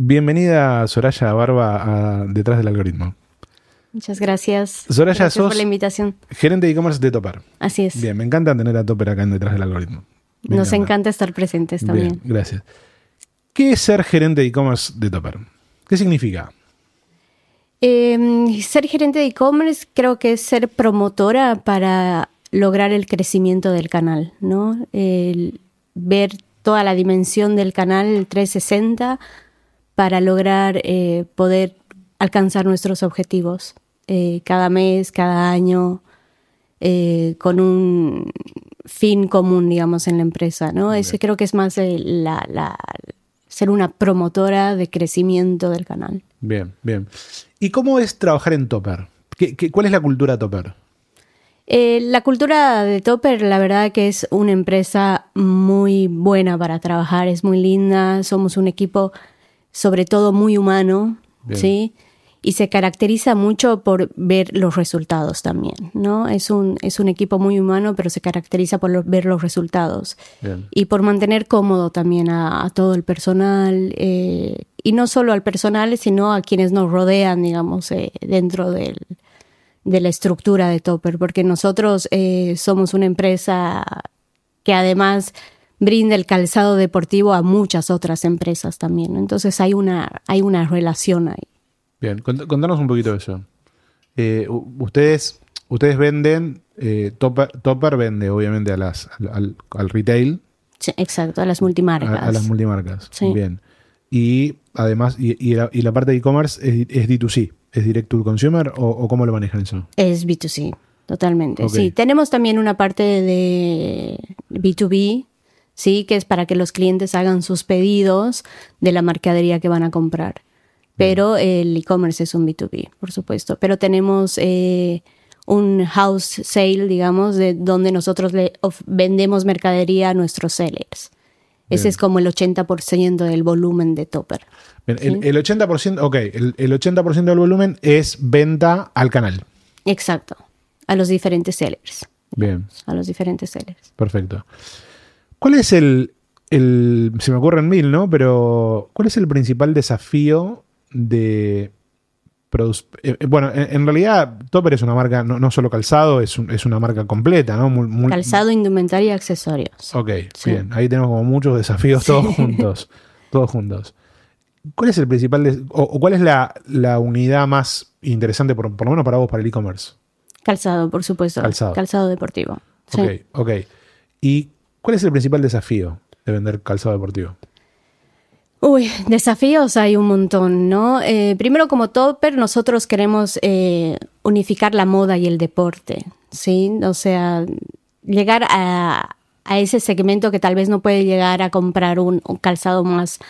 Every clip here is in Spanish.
Bienvenida Soraya Barba a Detrás del Algoritmo. Muchas gracias. Soraya, gracias sos por la invitación. gerente de e-commerce de Topper. Así es. Bien, me encanta tener a Topper acá en Detrás del Algoritmo. Me Nos encanta estar presentes también. Bien, gracias. ¿Qué es ser gerente de e-commerce de Topper? ¿Qué significa? Eh, ser gerente de e-commerce creo que es ser promotora para lograr el crecimiento del canal, ¿no? El ver toda la dimensión del canal 360 para lograr eh, poder alcanzar nuestros objetivos eh, cada mes, cada año, eh, con un fin común, digamos, en la empresa, ¿no? Ese creo que es más eh, la, la- ser una promotora de crecimiento del canal. Bien, bien. ¿Y cómo es trabajar en Topper? ¿Qué, qué- cuál es la cultura Topper? Eh, la cultura de Topper, la verdad que es una empresa muy buena para trabajar, es muy linda, somos un equipo sobre todo muy humano, Bien. ¿sí? Y se caracteriza mucho por ver los resultados también, ¿no? Es un, es un equipo muy humano, pero se caracteriza por lo- ver los resultados Bien. y por mantener cómodo también a, a todo el personal, eh, y no solo al personal, sino a quienes nos rodean, digamos, eh, dentro del, de la estructura de Topper, porque nosotros eh, somos una empresa que además brinda el calzado deportivo a muchas otras empresas también. Entonces hay una, hay una relación ahí. Bien, cont- contanos un poquito de eso. Eh, ustedes, ustedes venden, eh, Topper, Topper vende obviamente a las, al, al- retail, Sí, exacto, a las multimarcas. a las multimarcas. Sí. Bien. Y además, y, y la, y la parte de e-commerce es, es D2C, es direct to consumer o, o cómo lo manejan eso? Es B2C, totalmente. Sí, tenemos también una parte de B2B, sí, que es para que los clientes hagan sus pedidos de la mercadería que van a comprar. Pero el e-commerce es un B2B, por supuesto. Pero tenemos eh, un house sale, digamos, de donde nosotros le vendemos mercadería a nuestros sellers. Ese es como el 80% del volumen de Topper. Bien, el, el 80%, ok, el, el 80% del volumen es venta al canal. Exacto. A los diferentes sellers. Bien. A los diferentes sellers. Perfecto. ¿Cuál es el, el- se me ocurren mil, ¿no? Pero ¿cuál es el principal desafío de... eh, eh, bueno, en, en realidad Topper es una marca, no, no solo calzado, es, un- es una marca completa, ¿no? Muy- muy- Calzado, indumentaria y accesorios. Ok, Sí. bien. Ahí tenemos como muchos desafíos todos juntos. Todos juntos. ¿Cuál es el principal des- o, o cuál es la, la unidad más interesante, por, por lo menos para vos, para el e-commerce? Calzado, por supuesto. Calzado. deportivo. Sí. Ok, ok. ¿Y cuál es el principal desafío de vender calzado deportivo? Uy, desafíos hay un montón, ¿no? Eh, primero, como Topper, nosotros queremos eh, unificar la moda y el deporte, ¿sí? O sea, llegar a, ese segmento que tal vez no puede llegar a comprar un, calzado más,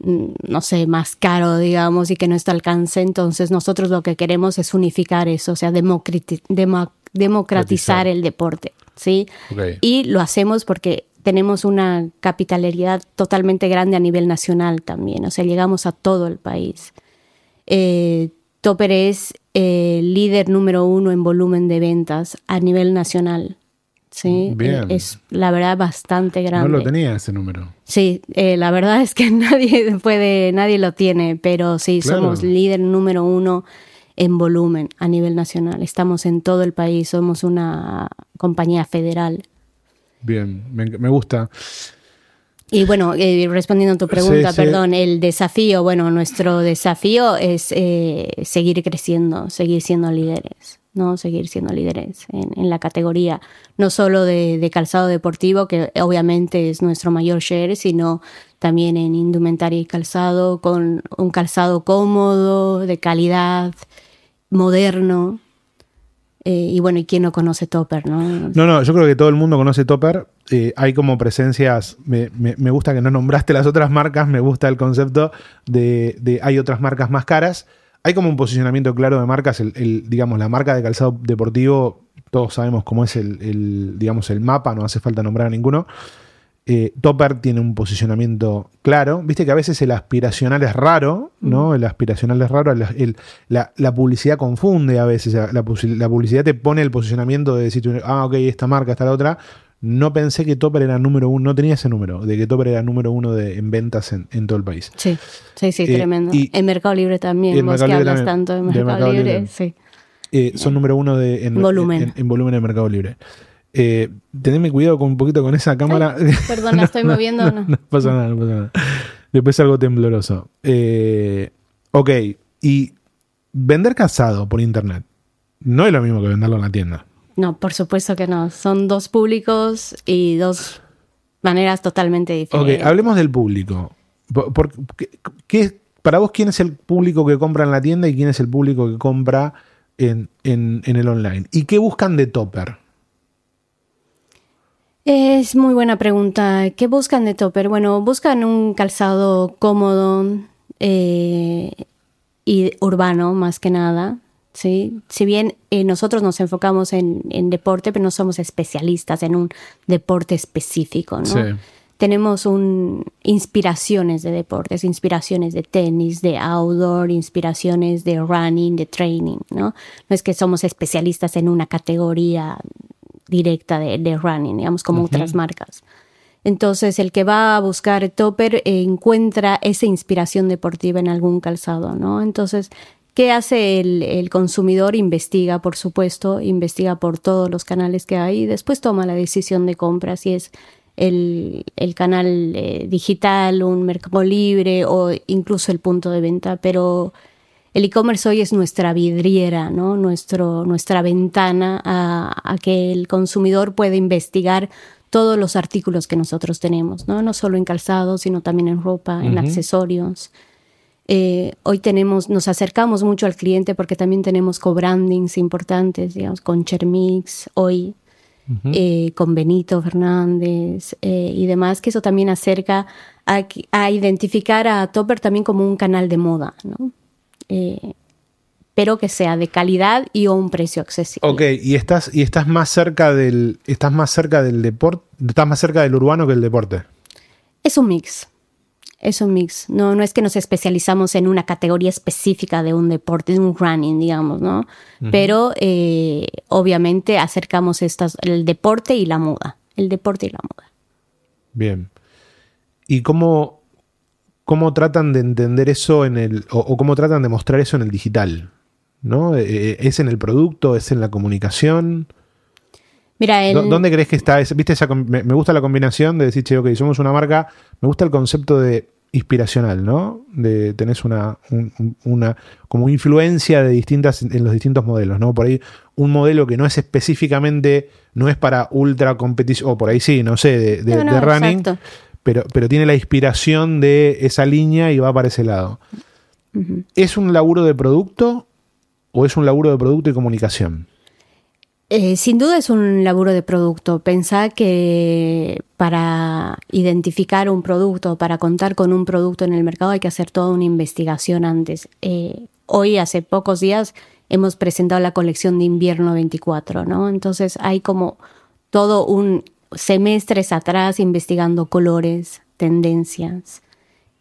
mm, no sé, más caro, digamos, y que no está al alcance. Entonces, nosotros lo que queremos es unificar eso, o sea, democratizar Democratizar. el deporte, ¿sí? Y lo hacemos porque tenemos una capitalidad totalmente grande a nivel nacional también, o sea, llegamos a todo el país. Eh, Topper es eh, líder número uno en volumen de ventas a nivel nacional. Sí, Bien. Eh, es la verdad bastante grande. No lo tenía ese número. Sí, eh, la verdad es que nadie puede, nadie lo tiene, pero sí, Claro. somos líder número uno en volumen a nivel nacional. Estamos en todo el país, somos una compañía federal. Bien, me, me gusta. Y bueno, eh, respondiendo a tu pregunta, Sí, sí. perdón, el desafío, bueno, nuestro desafío es eh, seguir creciendo, seguir siendo líderes, ¿no? Seguir siendo líderes en, en la categoría, no solo de, de calzado deportivo, que obviamente es nuestro mayor share, sino también en indumentaria y calzado, con un calzado cómodo, de calidad, moderno. Eh, y bueno, ¿y quién no conoce Topper, no? No, yo creo que todo el mundo conoce Topper. eh, hay como presencias, me, me, gusta que no nombraste las otras marcas, me gusta el concepto de, de, hay otras marcas más caras. Hay como un posicionamiento claro de marcas, el, digamos, la marca de calzado deportivo, todos sabemos cómo es el, el, digamos, el mapa, no hace falta nombrar a ninguno. Eh, Topper tiene un posicionamiento claro. Viste que a veces el aspiracional es raro, ¿no? El aspiracional es raro. la, publicidad confunde a veces. La, publicidad te pone el posicionamiento de decir, ah, ok, esta marca, esta la otra. No pensé que Topper era número uno, no tenía ese número, de que Topper era número uno de, en ventas en, todo el país. Sí, sí, sí, eh, tremendo. Y en Mercado Libre también, vos que hablas tanto de Mercado, Libre, sí. Eh, son número uno de, en, volumen. En, volumen en Mercado Libre. Eh, tenedme cuidado con un poquito con esa cámara. perdón, la estoy moviendo. No, no, pasa nada, no pasa nada. Después algo tembloroso. Eh, ok, y vender casado por internet no es lo mismo que venderlo en la tienda. No, por supuesto que no. Son dos públicos y dos maneras totalmente diferentes. Ok, hablemos del público. qué, para vos, ¿quién es el público que compra en la tienda y quién es el público que compra en, en el online? ¿Y qué buscan de Topper? Es muy buena pregunta. ¿Qué buscan de Topper? Bueno, buscan un calzado cómodo eh, y urbano más que nada. ¿sí? Si bien eh, nosotros nos enfocamos en, deporte, pero no somos especialistas en un deporte específico, ¿no? Tenemos un, inspiraciones de deportes, inspiraciones de tenis, de outdoor, inspiraciones de running, de training, ¿no? No es que somos especialistas en una categoría directa de, running, digamos, como otras marcas. Entonces, el que va a buscar topper eh, encuentra esa inspiración deportiva en algún calzado, ¿no? Entonces, ¿qué hace el, consumidor? Investiga, por supuesto, investiga por todos los canales que hay y después toma la decisión de compra, si es el, canal eh, digital, un mercado libre o incluso el punto de venta, pero el e-commerce hoy es nuestra vidriera, ¿no? Nuestro, nuestra ventana a, que el consumidor pueda investigar todos los artículos que nosotros tenemos, ¿no? No solo en calzado, sino también en ropa, en accesorios. Eh, hoy tenemos, nos acercamos mucho al cliente porque también tenemos co-brandings importantes, digamos, con Chermix, hoy, eh, con Benito Fernández eh, y demás, que eso también acerca a, a, identificar a Topper también como un canal de moda, ¿no? Eh, pero que sea de calidad y a un precio accesible. Ok, y estás, y estás más cerca del. Estás más cerca del deporte. Estás más cerca del urbano que el deporte. Es un mix. Es un mix. No, no es que nos especializamos en una categoría específica de un deporte, de un running, digamos, ¿no? Pero eh, obviamente acercamos estas, el deporte y la moda. El deporte y la moda. Bien. ¿Y cómo, cómo tratan de entender eso en el, o, cómo tratan de mostrar eso en el digital. ¿no? Eh, eh, ¿Es en el producto? ¿Es en la comunicación? Mira, ¿Dónde crees que está? ¿Viste me, gusta la combinación de decir, che, ok, somos una marca. Me gusta el concepto de inspiracional, ¿no? De tenés una, una como influencia de distintas en los distintos modelos, ¿no? Por ahí un modelo que no es específicamente, no es para ultra competición, o por ahí sí, no sé, de, de, running pero, pero tiene la inspiración de esa línea y va para ese lado. ¿Es un laburo de producto o es un laburo de producto y comunicación? Eh, sin duda es un laburo de producto. Pensá que para identificar un producto, para contar con un producto en el mercado hay que hacer toda una investigación antes. Eh, hoy, hace pocos días, hemos presentado la colección de invierno 24, ¿no? Entonces hay como todo un semestres atrás investigando colores, tendencias,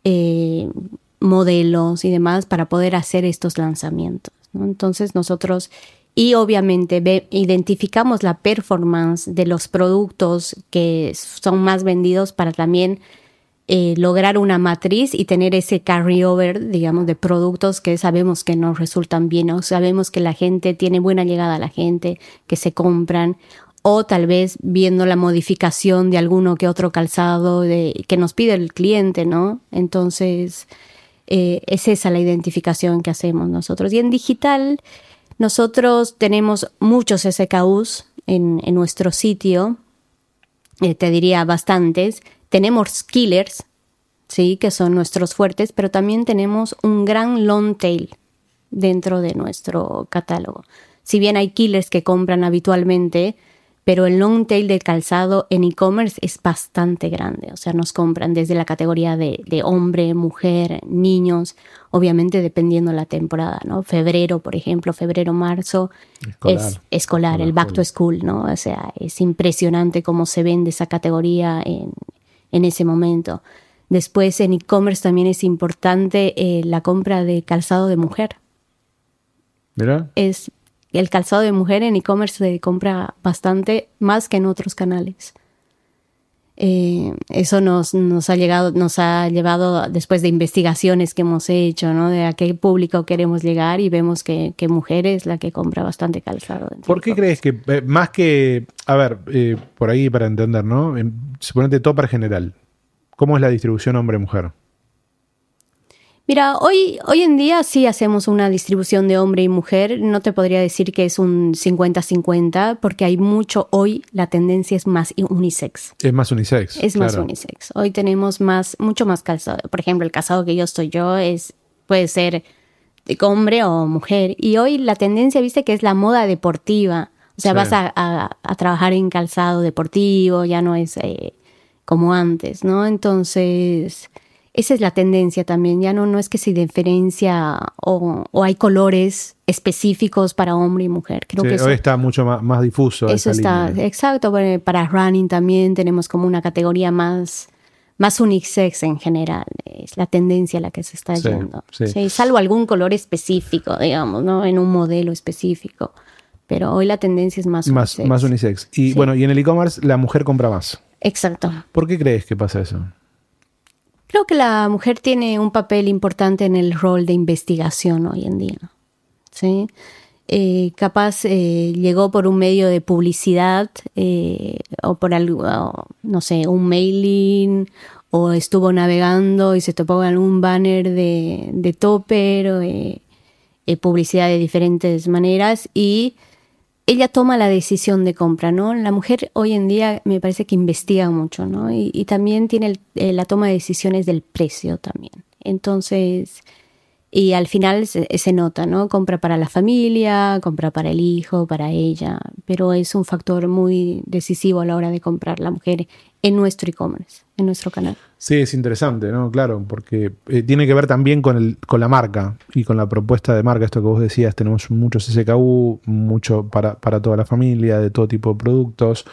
eh, modelos y demás para poder hacer estos lanzamientos. Entonces nosotros, y obviamente identificamos la performance de los productos que son más vendidos para también eh, lograr una matriz y tener ese carryover, digamos, de productos que sabemos que nos resultan bien o sabemos que la gente tiene buena llegada a la gente, que se compran o tal vez viendo la modificación de alguno que otro calzado que nos pide el cliente, ¿no? Entonces, eh, es esa la identificación que hacemos nosotros. Y en digital, nosotros tenemos muchos SKUs en, nuestro sitio, eh, te diría bastantes. Tenemos killers, ¿sí? Que son nuestros fuertes, pero también tenemos un gran long tail dentro de nuestro catálogo. Si bien hay killers que compran habitualmente, pero el long tail de calzado en e-commerce es bastante grande. O sea, nos compran desde la categoría de, hombre, mujer, niños, obviamente dependiendo la temporada, ¿no? Febrero, por ejemplo, febrero, marzo, es escolar, el back to school, ¿no? O sea, es impresionante cómo se vende esa categoría en, en ese momento. Después en e-commerce también es importante eh, la compra de calzado de mujer. Mira. Es el calzado de mujer en e-commerce se compra bastante más que en otros canales. Eh, eso nos, nos, ha llegado, nos ha llevado después de investigaciones que hemos hecho, ¿no? De a qué público queremos llegar y vemos que, que mujer es la que compra bastante calzado. ¿Por qué crees que, eh, más que, a ver, eh, por ahí para entender, ¿no? Suponete para general. ¿Cómo es la distribución hombre-mujer? Mira, hoy, hoy en día sí hacemos una distribución de hombre y mujer. No te podría decir que es un 50-50, porque hay mucho hoy, la tendencia es más unisex. Es más unisex. Es más unisex. Hoy tenemos más, mucho más calzado. Por ejemplo, el calzado que yo estoy yo es, puede ser hombre o mujer. Y hoy la tendencia, viste, que es la moda deportiva. O sea, vas a, trabajar en calzado deportivo, ya no es eh, como antes, ¿no? Entonces esa es la tendencia también, ya no, no es que se diferencia o, hay colores específicos para hombre y mujer. Creo que hoy está mucho más, más difuso. Eso está, exacto. Para running también tenemos como una categoría más, más unisex en general. Es la tendencia a la que se está yendo. Sí. salvo algún color específico, digamos, ¿no? En un modelo específico. Pero hoy la tendencia es más unisex. Más, unisex. Y bueno, y en el e-commerce la mujer compra más. Exacto. ¿Por qué crees que pasa eso? Creo que la mujer tiene un papel importante en el rol de investigación hoy en día. ¿sí? Eh, capaz eh, llegó por un medio de publicidad eh, o por algo, no sé, un mailing o estuvo navegando y se topó algún banner de, de topper o publicidad de diferentes maneras y ella toma la decisión de compra, ¿no? La mujer hoy en día me parece que investiga mucho, ¿no? Y, también tiene eh, la toma de decisiones del precio también. Entonces, y al final se, nota, ¿no? Compra para la familia, compra para el hijo, para ella, pero es un factor muy decisivo a la hora de comprar la mujer en nuestro e-commerce, en nuestro canal. Sí, es interesante, ¿no? Claro, porque eh, tiene que ver también con, el, con la marca y con la propuesta de marca, esto que vos decías, tenemos muchos SKU, mucho para, para toda la familia, de todo tipo de productos,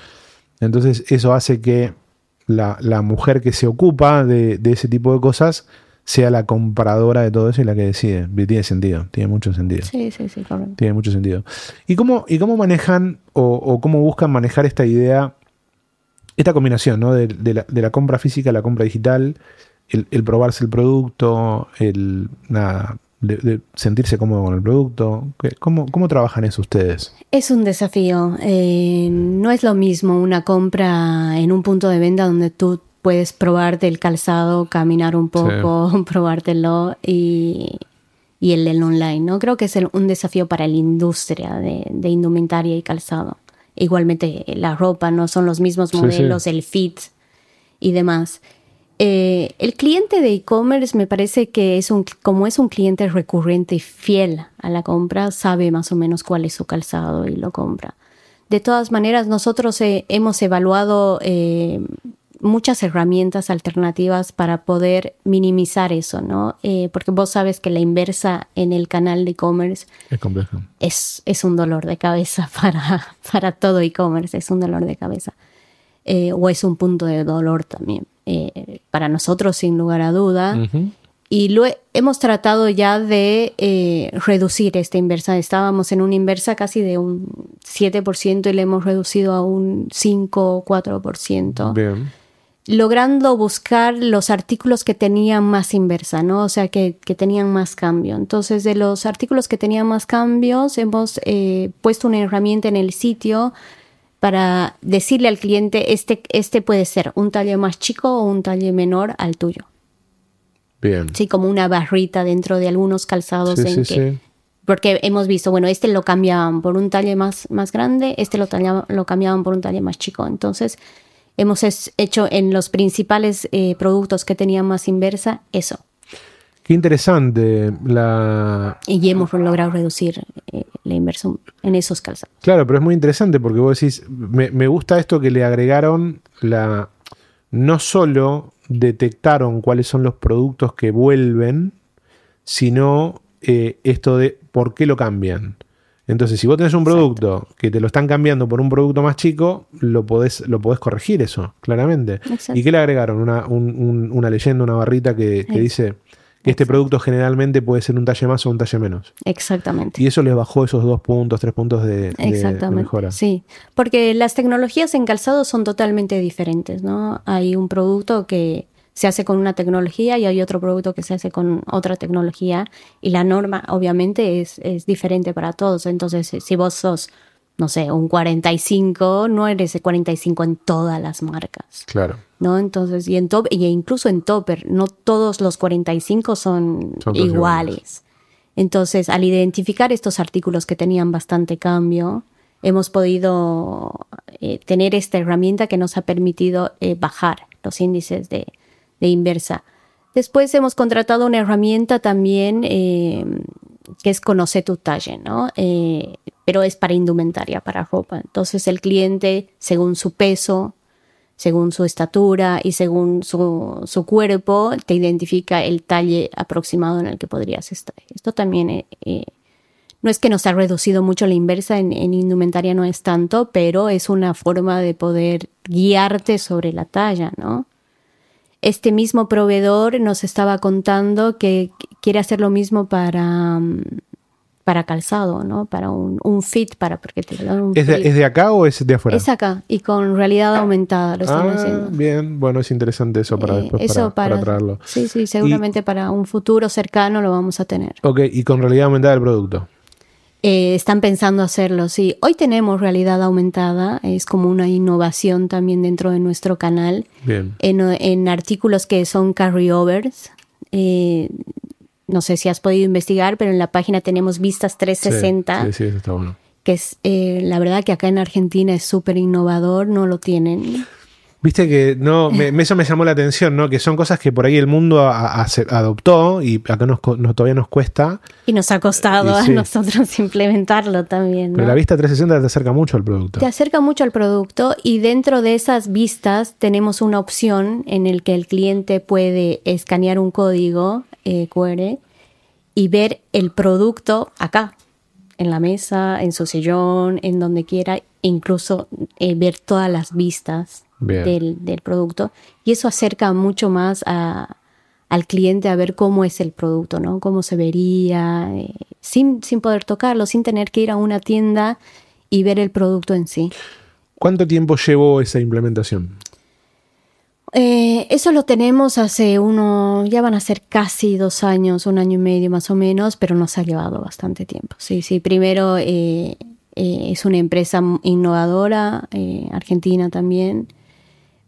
entonces eso hace que la, la mujer que se ocupa de, de ese tipo de cosas sea la compradora de todo eso y la que decide. Tiene sentido, tiene mucho sentido. Sí, sí, sí, correcto. Tiene mucho sentido. ¿Y cómo, y cómo manejan o, cómo buscan manejar esta idea, esta combinación ¿no? de, la, compra física a la compra digital, el, probarse el producto, el nada, de, sentirse cómodo con el producto? ¿Cómo, ¿Cómo, trabajan eso ustedes? Es un desafío. Eh, no es lo mismo una compra en un punto de venta donde tú puedes probarte el calzado, caminar un poco, probártelo y, y el, el, online, ¿no? Creo que es un desafío para la industria de, indumentaria y calzado. Igualmente la ropa, no son los mismos modelos, el fit y demás. Eh, el cliente de e-commerce me parece que es un, como es un cliente recurrente y fiel a la compra, sabe más o menos cuál es su calzado y lo compra. De todas maneras, nosotros eh, hemos evaluado eh, muchas herramientas alternativas para poder minimizar eso, ¿no? Eh, porque vos sabes que la inversa en el canal de e-commerce es, es, un dolor de cabeza para, para todo e-commerce, es un dolor de cabeza. Eh, o es un punto de dolor también. Eh, para nosotros, sin lugar a duda. Y lo hemos tratado ya de reducir esta inversa. Estábamos en una inversa casi de un 7% y le hemos reducido a un 5 o 4%. Bien logrando buscar los artículos que tenían más inversa, ¿no? O sea, que, tenían más cambio. Entonces, de los artículos que tenían más cambios, hemos eh, puesto una herramienta en el sitio para decirle al cliente, este, este puede ser un talle más chico o un talle menor al tuyo. Bien. Sí, como una barrita dentro de algunos calzados en que... Porque hemos visto, bueno, este lo cambiaban por un talle más, más grande, este lo, lo cambiaban por un talle más chico. Entonces, hemos hecho en los principales eh, productos que tenían más inversa eso. Qué interesante la... Y hemos logrado reducir eh, la inversión en esos calzados. Claro, pero es muy interesante porque vos decís, me, me gusta esto que le agregaron la... No solo detectaron cuáles son los productos que vuelven, sino eh, esto de por qué lo cambian. Entonces, si vos tenés un producto que te lo están cambiando por un producto más chico, lo podés, lo podés corregir eso, claramente. Exacto. ¿Y qué le agregaron? Una, un- un- una leyenda, una barrita que, que dice que este producto generalmente puede ser un talle más o un talle menos. Exactamente. Y eso les bajó esos dos puntos, tres puntos de, de- de Exactamente. mejora. Sí, porque las tecnologías en calzado son totalmente diferentes, ¿no? Hay un producto que se hace con una tecnología y hay otro producto que se hace con otra tecnología y la norma obviamente es, es diferente para todos. Entonces, si- vos sos, no sé, un 45, no eres el 45 en todas las marcas. Claro. ¿no? Entonces, y en top, y incluso en Topper, no todos los 45 son, Son iguales. Entonces, al identificar estos artículos que tenían bastante cambio, hemos podido eh, tener esta herramienta que nos ha permitido eh, bajar los índices de, de inversa. Después hemos contratado una herramienta también eh, que es conocer tu talle, ¿no? Eh, pero es para indumentaria, para ropa. Entonces el cliente, según su peso, según su estatura y según su, su cuerpo, te identifica el talle aproximado en el que podrías estar. Esto también eh, eh, no es que nos ha reducido mucho la inversa en indumentaria, no es tanto, pero es una forma de poder guiarte sobre la talla, ¿no? Este mismo proveedor nos estaba contando que quiere hacer lo mismo para, mm, para calzado, ¿no? Para un, un fit, para porque te dan un ¿Es de, es de acá o es de afuera? Es acá y con realidad aumentada lo están ah, haciendo. bien. Bueno, es interesante eso para Eh, después eso para, para traerlo. Sí, sí, seguramente para un futuro cercano lo vamos a tener. Ok, y con realidad aumentada el producto. Eh, están pensando hacerlo, sí. Hoy tenemos realidad aumentada, es como una innovación también dentro de nuestro canal, Bien. en, en artículos que son carryovers. Eh, no sé si has podido investigar, pero en la página tenemos vistas 360, Sí, sí, eso está bueno. que es eh, la verdad que acá en Argentina es súper innovador, no lo tienen. Viste que no, me- eso me llamó la atención, ¿no? Que son cosas que por ahí el mundo a- a- se- adoptó y acá nos, nos- todavía nos cuesta. Y nos ha costado sí. a nosotros implementarlo también. ¿no? Pero la vista 360 te acerca mucho al producto. Te acerca mucho al producto y dentro de esas vistas tenemos una opción en el que el cliente puede escanear un código eh, QR y ver el producto acá, en la mesa, en su sillón, en donde quiera, e incluso eh, ver todas las vistas. Del, del producto. Y eso acerca mucho más a- al cliente a ver cómo es el producto, ¿no? Cómo se vería, eh, sin, sin poder tocarlo, sin tener que ir a una tienda y ver el producto en sí. ¿Cuánto tiempo llevó esa implementación? Eh, eso lo tenemos hace uno, ya van a ser casi dos años, un año y medio más o menos, pero nos ha llevado bastante tiempo. Sí, sí, primero eh, eh, es una empresa innovadora, argentina también,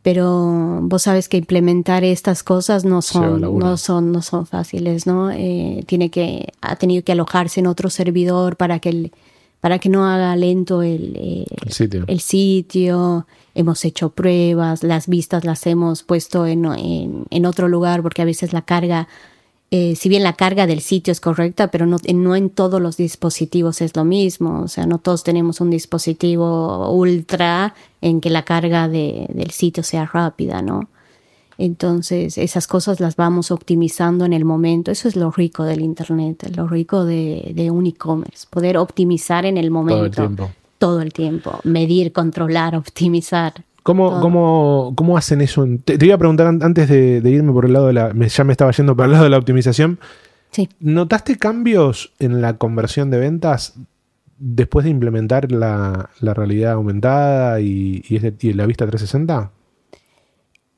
pero vos sabes que implementar estas cosas no son, no son, no son fáciles, ¿no? Eh, tiene que, ha tenido que alojarse en otro servidor para que el- para que no haga lento el, eh, El sitio. el sitio, hemos hecho pruebas, las vistas las hemos puesto en, en- en otro lugar porque a veces la carga, eh, si bien la carga del sitio es correcta, pero no, no en todos los dispositivos es lo mismo, o sea, no todos tenemos un dispositivo ultra en que la carga de- del sitio sea rápida, ¿no? Entonces, esas cosas las vamos optimizando en el momento. Eso es lo rico del Internet, lo rico de, de un e-commerce, poder optimizar en el momento. tiempo. Todo el tiempo. Medir, controlar, optimizar. ¿Cómo, cómo, cómo hacen eso? Te, te iba a preguntar an- antes de, de irme por el lado de la. ya me estaba yendo por el lado de la optimización. Sí. ¿Notaste cambios en la conversión de ventas después de implementar la, la realidad aumentada y, y la vista 360?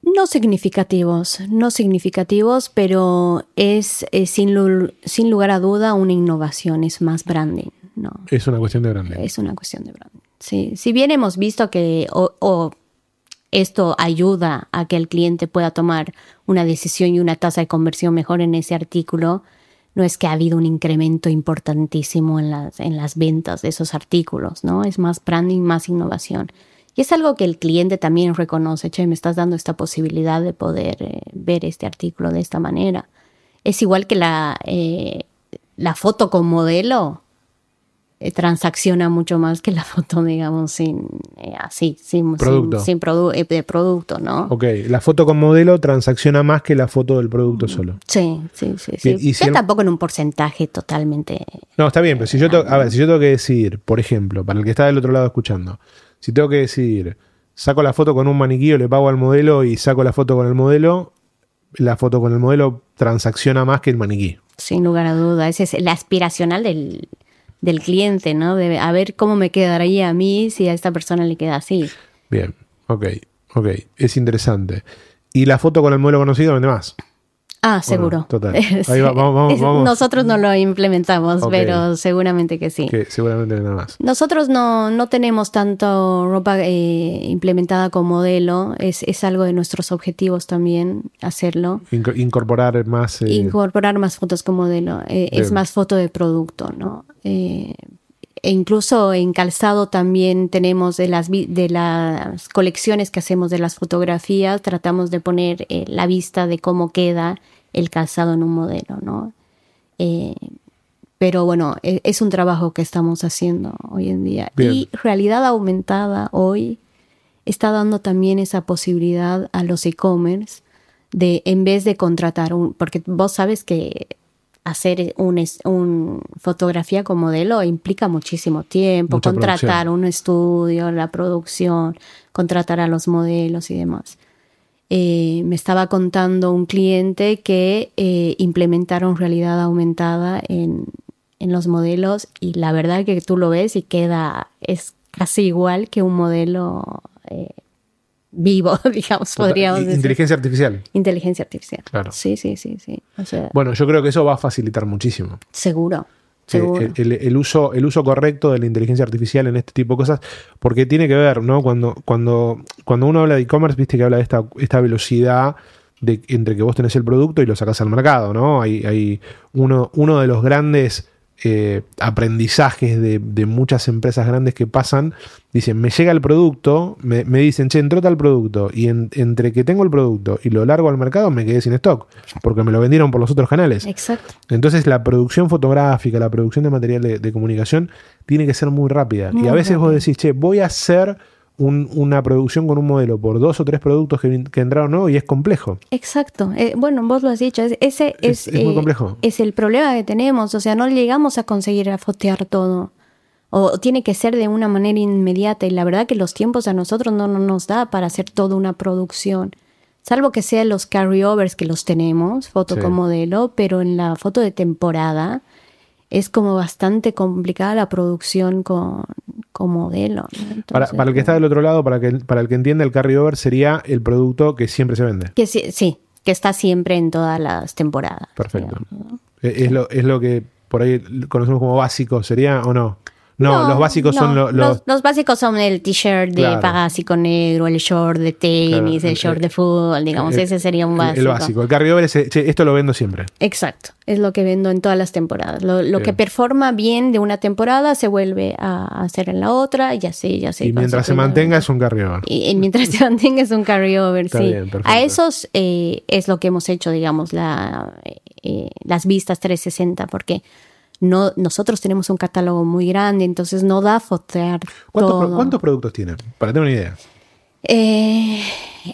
No significativos, no significativos, pero es, eh, sin, lu- sin lugar a duda una innovación, es más branding, ¿no? Es una cuestión de grande. Es una cuestión de branding. Sí. Si bien hemos visto que o, o esto ayuda a que el cliente pueda tomar una decisión y una tasa de conversión mejor en ese artículo, no es que ha habido un incremento importantísimo en las, en las ventas de esos artículos, ¿no? Es más branding, más innovación. Y es algo que el cliente también reconoce, che, me estás dando esta posibilidad de poder eh, ver este artículo de esta manera. es igual que la, eh, la foto con modelo. Eh, transacciona mucho más que la foto, digamos, sin eh, así, sin Producto. sin, sin produ- eh, de producto, ¿no? Ok, la foto con modelo transacciona más que la foto del producto solo. Sí, sí, sí. sí. Y si el- tampoco en un porcentaje totalmente. No, está bien, pero si yo, tengo, a ver, si yo tengo que decidir, por ejemplo, para el que está del otro lado escuchando, si tengo que decidir, saco la foto con un maniquí o le pago al modelo y saco la foto con el modelo, la foto con el modelo transacciona más que el maniquí. Sin lugar a duda. Ese es el aspiracional del, del cliente, ¿no? De a ver cómo me quedaría a mí si a esta persona le queda así. Bien, ok, ok, es interesante. Y la foto con el modelo conocido vende más. Ah, seguro. total. Ahí va, vamos, vamos, vamos. Nosotros no lo implementamos, pero seguramente que sí. Que seguramente vende más. Nosotros no, no tenemos tanto ropa eh, implementada con modelo. Es, es algo de nuestros objetivos también hacerlo. Inco- incorporar más. eh, Incorporar más fotos con modelo. Eh, es más foto de producto, ¿no? E incluso en calzado también tenemos de las, de las colecciones que hacemos de las fotografías, tratamos de poner eh, la vista de cómo queda el calzado en un modelo, ¿no? Eh, pero bueno, e- es un trabajo que estamos haciendo hoy en día. Bien. Y realidad aumentada hoy está dando también esa posibilidad a los e-commerce de, en vez de contratar un, porque vos sabes que hacer un, un fotografía con modelo implica muchísimo tiempo, Mucha contratar producción. un estudio, la producción, contratar a los modelos y demás. Eh, me estaba contando un cliente que eh, implementaron realidad aumentada en, en los modelos y la verdad que tú lo ves y queda, es casi igual que un modelo eh, vivo, digamos, total- podríamos decir. Inteligencia artificial. Inteligencia artificial. Claro. Sí, sí, sí, sí. O sea, Bueno, yo creo que eso va a facilitar muchísimo. seguro, el- el uso, el uso correcto de la inteligencia artificial en este tipo de cosas, porque tiene que ver, ¿no? Cuando, cuando, cuando uno habla de e-commerce, viste que habla de esta, esta velocidad de, entre que vos tenés el producto y lo sacás al mercado, ¿no? Hay, hay uno, uno de los grandes eh, aprendizajes de, de muchas empresas grandes que pasan, dicen, me llega el producto, me, me dicen, che, entró tal producto, y en- entre que tengo el producto y lo largo al mercado, me quedé sin stock, porque me lo vendieron por los otros canales. Exacto. Entonces la producción fotográfica, la producción de material de, de comunicación tiene que ser muy rápida. y a veces vos decís, che, voy a hacer un- una producción con un modelo por dos o tres productos que, entraron nuevos y es complejo. Exacto. Eh, bueno, vos lo has dicho. es- ese Es- es, es muy eh, complejo. es el problema que tenemos. O sea, no llegamos a conseguir a fotear todo. O tiene que ser de una manera inmediata. Y la verdad que los tiempos a nosotros no, no nos da para hacer toda una producción. Salvo que sean los carryovers que los tenemos, foto Sí. con modelo, pero en la foto de temporada es como bastante complicada la producción con, con modelo. ¿no? Para, Entonces, para el que está del otro lado, para, que, para el que entienda, el carryover sería el producto que siempre se vende. Que sí, sí, que está siempre en todas las temporadas. Perfecto. digamos, ¿no? Eh, Es lo, es lo que por ahí conocemos como básico, ¿sería o no? No, los básicos son lo- los... los básicos son el t-shirt de Claro. negro, el short de tenis, Claro, el short de fútbol, digamos, el- ese sería un básico. El básico. El carryover es, che, esto lo vendo siempre. Exacto, es lo que vendo en todas las temporadas. Lo, lo que performa bien de una temporada se vuelve a hacer en la otra y así, y así. y mientras se mantenga es un carryover. Y, y mientras se mantenga es un carryover, Está sí. bien, a esos eh, es lo que hemos hecho, digamos, la, eh, las vistas 360, porque no, nosotros tenemos un catálogo muy grande, entonces no da fotear ¿Cuántos, pro- cuántos productos tienen? Para tener una idea. Eh,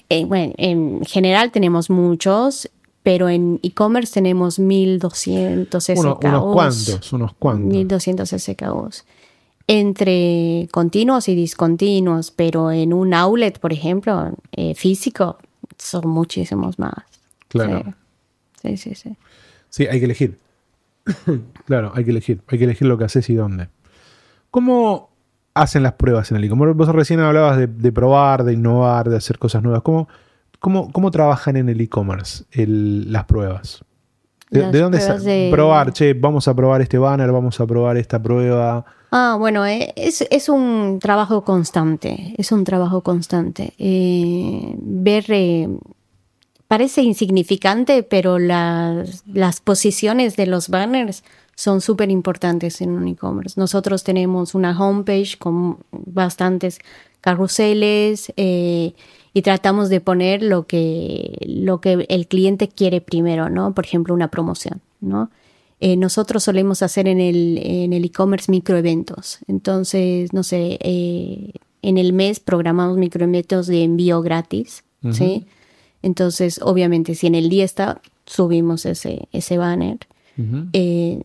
eh, bueno, en general tenemos muchos, pero en e-commerce tenemos 1200 SKUs. Uno- unos cuantos, unos cuantos. 1200 SKUs. Entre continuos y discontinuos, pero en un outlet, por ejemplo, eh, físico, son muchísimos más. Claro. Sí, sí, sí. sí. Sí, hay que elegir. claro, hay que elegir. Hay que elegir lo que haces y dónde. ¿Cómo hacen las pruebas en el e-commerce? Vos recién hablabas de, de probar, de innovar, de hacer cosas nuevas. ¿Cómo, cómo, cómo trabajan en el e-commerce las pruebas? ¿De, Las de dónde pruebas de- probar? Che, vamos a probar este banner, vamos a probar esta prueba. Ah, bueno, eh, es, es un trabajo constante, es un trabajo constante. Eh, ver, eh, parece insignificante, pero las, las posiciones de los banners son súper importantes en un e-commerce. Nosotros tenemos una homepage con bastantes carruseles eh, y tratamos de poner lo que, lo que el cliente quiere primero, ¿no? Por ejemplo, una promoción, ¿no? Eh, nosotros solemos hacer en el en el e-commerce microeventos. Entonces, no sé, eh, en el mes programamos microeventos de envío gratis, ¿sí? Entonces, obviamente, si en el día está, subimos ese, ese banner. Eh,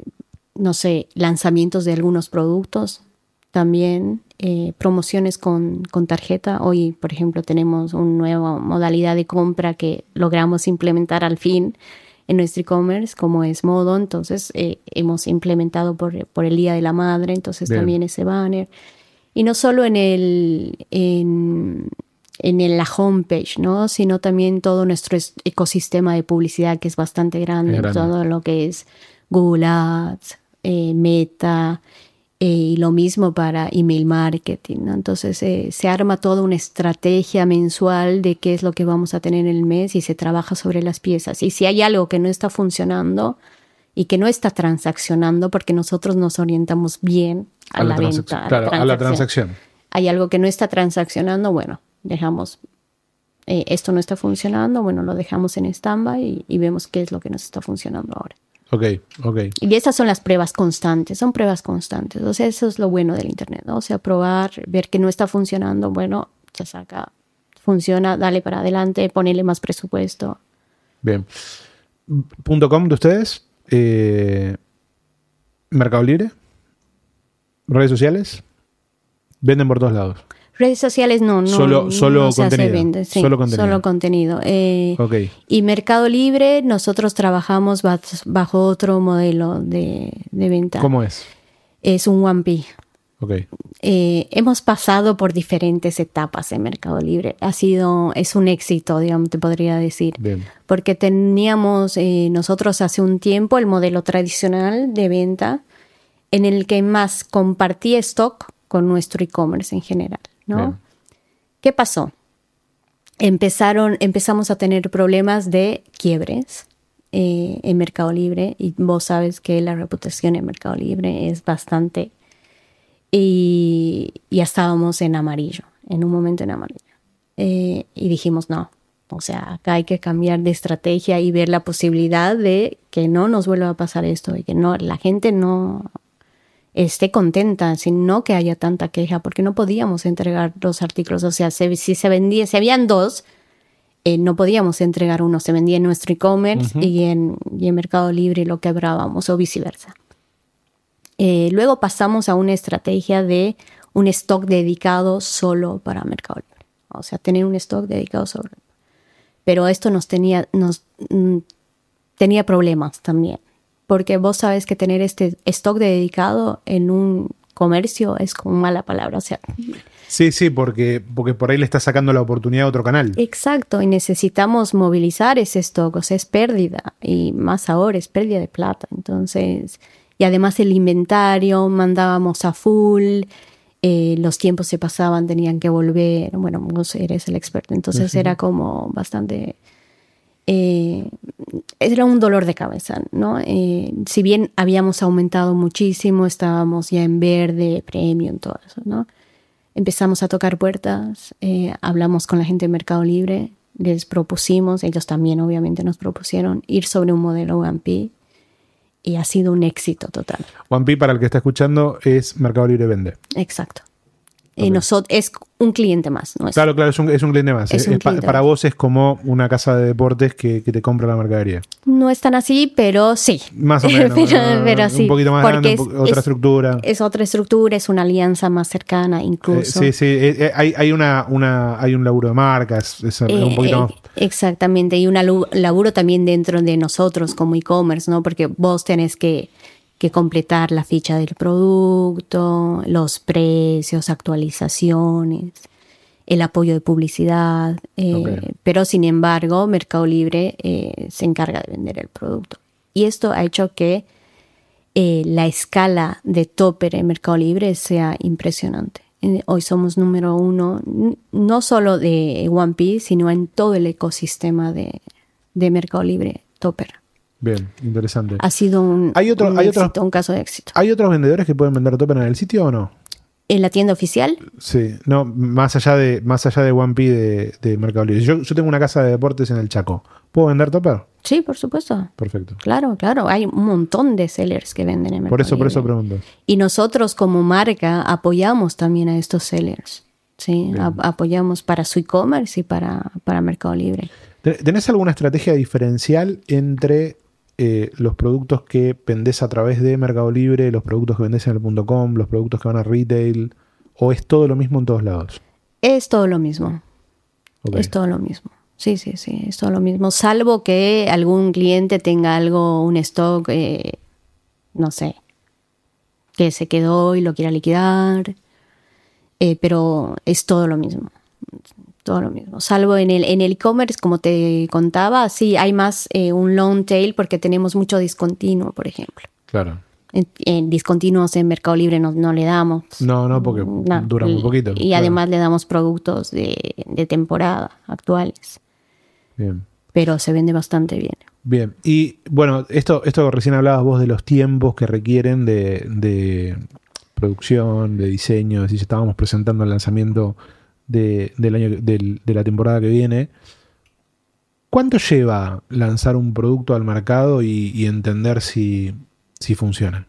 no sé, lanzamientos de algunos productos, también promociones con, con, tarjeta. Hoy, por ejemplo, tenemos una nueva modalidad de compra que logramos implementar al fin en nuestro e-commerce, como es Modo. Entonces, eh, hemos implementado por, por, el Día de la Madre, entonces también ese banner. Y no solo en el... En, en la homepage, ¿no? Sino también todo nuestro ecosistema de publicidad que es bastante grande, todo lo que es Google Ads, eh, Meta, eh, y lo mismo para email marketing. ¿no? Entonces eh, se arma toda una estrategia mensual de qué es lo que vamos a tener en el mes y se trabaja sobre las piezas. Y si hay algo que no está funcionando y que no está transaccionando, porque nosotros nos orientamos bien a, la, venta, a, la transacción. Hay algo que no está transaccionando, bueno, dejamos, eh, esto no está funcionando, bueno, lo dejamos en stand-by y vemos qué es lo que nos está funcionando ahora. Ok, ok. Y esas son las pruebas constantes, son pruebas constantes. O sea, eso es lo bueno del Internet, ¿no? O sea, probar, ver que no está funcionando, bueno, se saca, funciona, dale para adelante, ponele más presupuesto. Bien. Punto .com de ustedes, eh, Mercado Libre, redes sociales, venden por todos lados. Redes sociales no, no. Solo, solo, contenido. solo contenido. Solo contenido. Eh, y Mercado Libre, nosotros trabajamos bajo otro modelo de, venta. ¿Cómo es? Es un 1P. Okay. Eh, hemos pasado por diferentes etapas en Mercado Libre. Ha sido, es un éxito, digamos, te podría decir. Bien. Porque teníamos eh, nosotros hace un tiempo el modelo tradicional de venta en el que más compartía stock con nuestro e-commerce en general. ¿No? ¿Qué pasó? Empezaron, empezamos a tener problemas de quiebres eh, en Mercado Libre y vos sabes que la reputación en Mercado Libre es bastante... Y ya estábamos en amarillo, en un momento en amarillo. Eh, y dijimos, no, o sea, acá hay que cambiar de estrategia y ver la posibilidad de que no nos vuelva a pasar esto y que no, la gente no, esté contenta, sino que haya tanta queja, porque no podíamos entregar dos artículos. O sea, si se vendía, si habían dos, eh, no podíamos entregar uno. Se vendía en nuestro e-commerce y, en, en Mercado Libre lo quebrábamos o viceversa. Eh, luego pasamos a una estrategia de un stock dedicado solo para Mercado Libre. O sea, tener un stock dedicado solo. Pero esto nos tenía, nos, mm, tenía problemas también porque vos sabes que tener este stock dedicado en un comercio es como mala palabra, o sea. Sí, sí, porque, porque por ahí le está sacando la oportunidad a otro canal. Exacto, y necesitamos movilizar ese stock, o sea, es pérdida, y más ahora es pérdida de plata, entonces, y además el inventario mandábamos a full, eh, los tiempos se pasaban, tenían que volver, bueno, vos eres el experto, entonces era como bastante eh, era un dolor de cabeza, ¿no? Eh, si bien habíamos aumentado muchísimo, estábamos ya en verde, premium, todo eso, ¿no? Empezamos a tocar puertas, eh, hablamos con la gente de Mercado Libre, les propusimos, ellos también obviamente nos propusieron ir sobre un modelo 1P y ha sido un éxito total. 1P, para el que está escuchando, es Mercado Libre Vende. Exacto. Eh, nosotros, es un cliente más. claro, claro, es un, cliente más. para vos es como una casa de deportes que, te compra la mercadería. No es tan así, pero sí. Más o menos. pero, sí. Un poquito más grande, otra estructura. Es otra estructura, es una alianza más cercana incluso. Eh, sí, sí, eh, hay, hay, una, una, hay un laburo de marcas, es, un poquito más. Exactamente, y un laburo también dentro de nosotros como e-commerce, ¿no? Porque vos tenés que que completar la ficha del producto, los precios, actualizaciones, el apoyo de publicidad, eh, pero sin embargo Mercado Libre eh, se encarga de vender el producto. Y esto ha hecho que eh, la escala de topper en Mercado Libre sea impresionante. Hoy somos número uno, no solo de One Piece, sino en todo el ecosistema de, de Mercado Libre topper. Bien, interesante. Ha sido un, ¿Hay otro, un, hay éxito, un caso de éxito. ¿Hay otros vendedores que pueden vender tope en el sitio o no? ¿En la tienda oficial? Sí, no, más allá de, más allá de One P de, de Mercado Libre. Yo, yo tengo una casa de deportes en el Chaco. ¿Puedo vender topper? Sí, por supuesto. Perfecto. Claro, claro. Hay un montón de sellers que venden en Mercado Por eso, por eso Libre. pregunto. Y nosotros como marca apoyamos también a estos sellers. Sí, A- apoyamos para su e-commerce y para, para Mercado Libre. ¿Ten- ¿Tenés alguna estrategia diferencial entre eh, los productos que vendés a través de Mercado Libre, los productos que vendés en el .com, los productos que van a retail? ¿O es todo lo mismo en todos lados? Es todo lo mismo. Es todo lo mismo. Sí, sí, sí, es todo lo mismo. Salvo que algún cliente tenga algo, un stock, eh, no sé, que se quedó y lo quiera liquidar. Eh, pero es todo lo mismo. Todo lo mismo. Salvo en el en el e-commerce, como te contaba, sí hay más eh, un long tail porque tenemos mucho discontinuo, por ejemplo. Claro. En, en discontinuos en Mercado Libre no, no le damos. No, no, porque No, dura muy poquito. Y claro. además le damos productos de, de temporada actuales. Bien. Pero se vende bastante bien. Bien, y bueno, esto, esto recién hablabas vos de los tiempos que requieren de, de producción, de diseño, si estábamos presentando el lanzamiento de, del año, del- de la temporada que viene. ¿Cuánto lleva lanzar un producto al mercado y, y entender si, si funciona?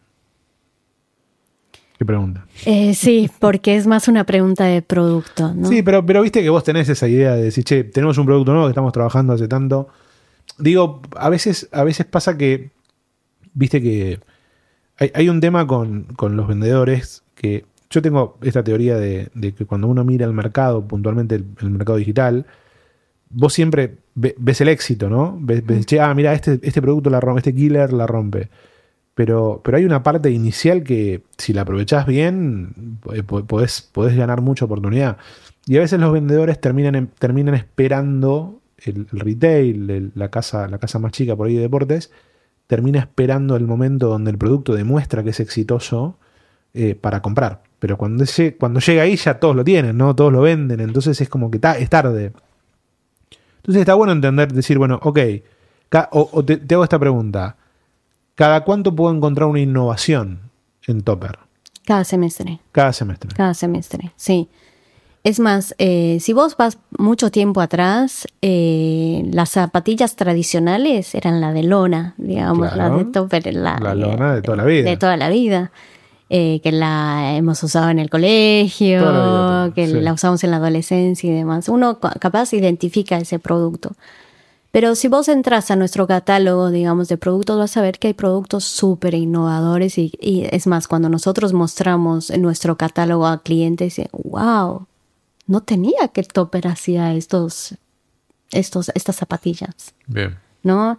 ¿Qué pregunta? Eh, sí, porque es más una pregunta de producto, ¿no? Sí, pero, pero viste que vos tenés esa idea de decir, che, tenemos un producto nuevo que estamos trabajando hace tanto. Digo, a veces, a veces pasa que, viste que hay, hay un tema con, con los vendedores que yo tengo esta teoría de, de que cuando uno mira el mercado, puntualmente el, el mercado digital, vos siempre ve- ves el éxito, ¿no? Ves, ves, che, ah, mira, este, este producto la rompe, este killer la rompe. Pero, pero hay una parte inicial que si la aprovechás bien, po- podés, podés ganar mucha oportunidad. Y a veces los vendedores terminan, terminan esperando el, el retail, el- la, casa, la casa más chica por ahí de deportes, termina esperando el momento donde el producto demuestra que es exitoso eh, para comprar. Pero cuando, ese- cuando llega ahí ya todos lo tienen, ¿no? Todos lo venden, entonces es como que ta- es tarde. Entonces está bueno entender, decir, bueno, ok, ca- o, o te, te hago esta pregunta. ¿Cada cuánto puedo encontrar una innovación en Topper? Cada semestre. Cada semestre. Cada semestre, sí. Es más, eh, si vos vas mucho tiempo atrás, eh, las zapatillas tradicionales eran la de lona, digamos, Claro. la de topper, la, La lona de toda la vida. De toda la vida. Eh, que la hemos usado en el colegio, que sí. la usamos en la adolescencia y demás. Uno ca- capaz identifica ese producto. Pero si vos entras a nuestro catálogo, digamos, de productos, vas a ver que hay productos súper innovadores y, y es más, cuando nosotros mostramos nuestro catálogo a clientes, wow, no tenía que Topper hacía estos, estos, estas zapatillas, Bien. ¿no?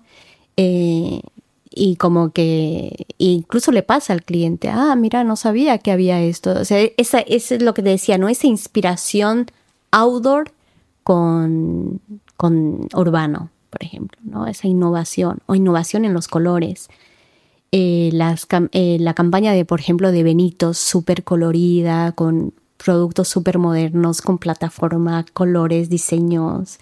Eh, y como que incluso le pasa al cliente, ah, mira, no sabía que había esto. O sea, esa, es lo que te decía, ¿no? Esa inspiración outdoor con, con urbano, por ejemplo, ¿no? Esa innovación o innovación en los colores. Eh, las eh, la campaña de, por ejemplo, de Benito, súper colorida, con productos súper modernos, con plataforma, colores, diseños.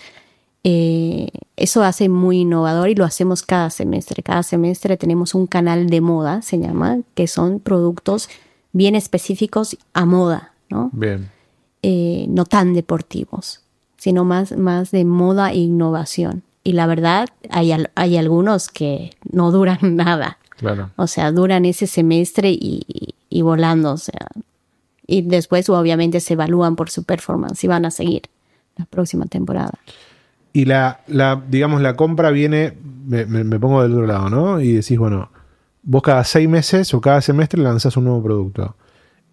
Eh, eso hace muy innovador y lo hacemos cada semestre. Cada semestre tenemos un canal de moda, se llama, que son productos bien específicos a moda, ¿no? Bien. Eh, no tan deportivos, sino más, más de moda e innovación. Y la verdad, hay, al- hay algunos que no duran nada. Claro. O sea, duran ese semestre y, y- y volando, o sea. Y después obviamente se evalúan por su performance y van a seguir la próxima temporada. Y la, la, digamos, la compra viene, me, me- me pongo del otro lado, ¿no? Y decís, bueno, vos cada seis meses o cada semestre lanzás un nuevo producto.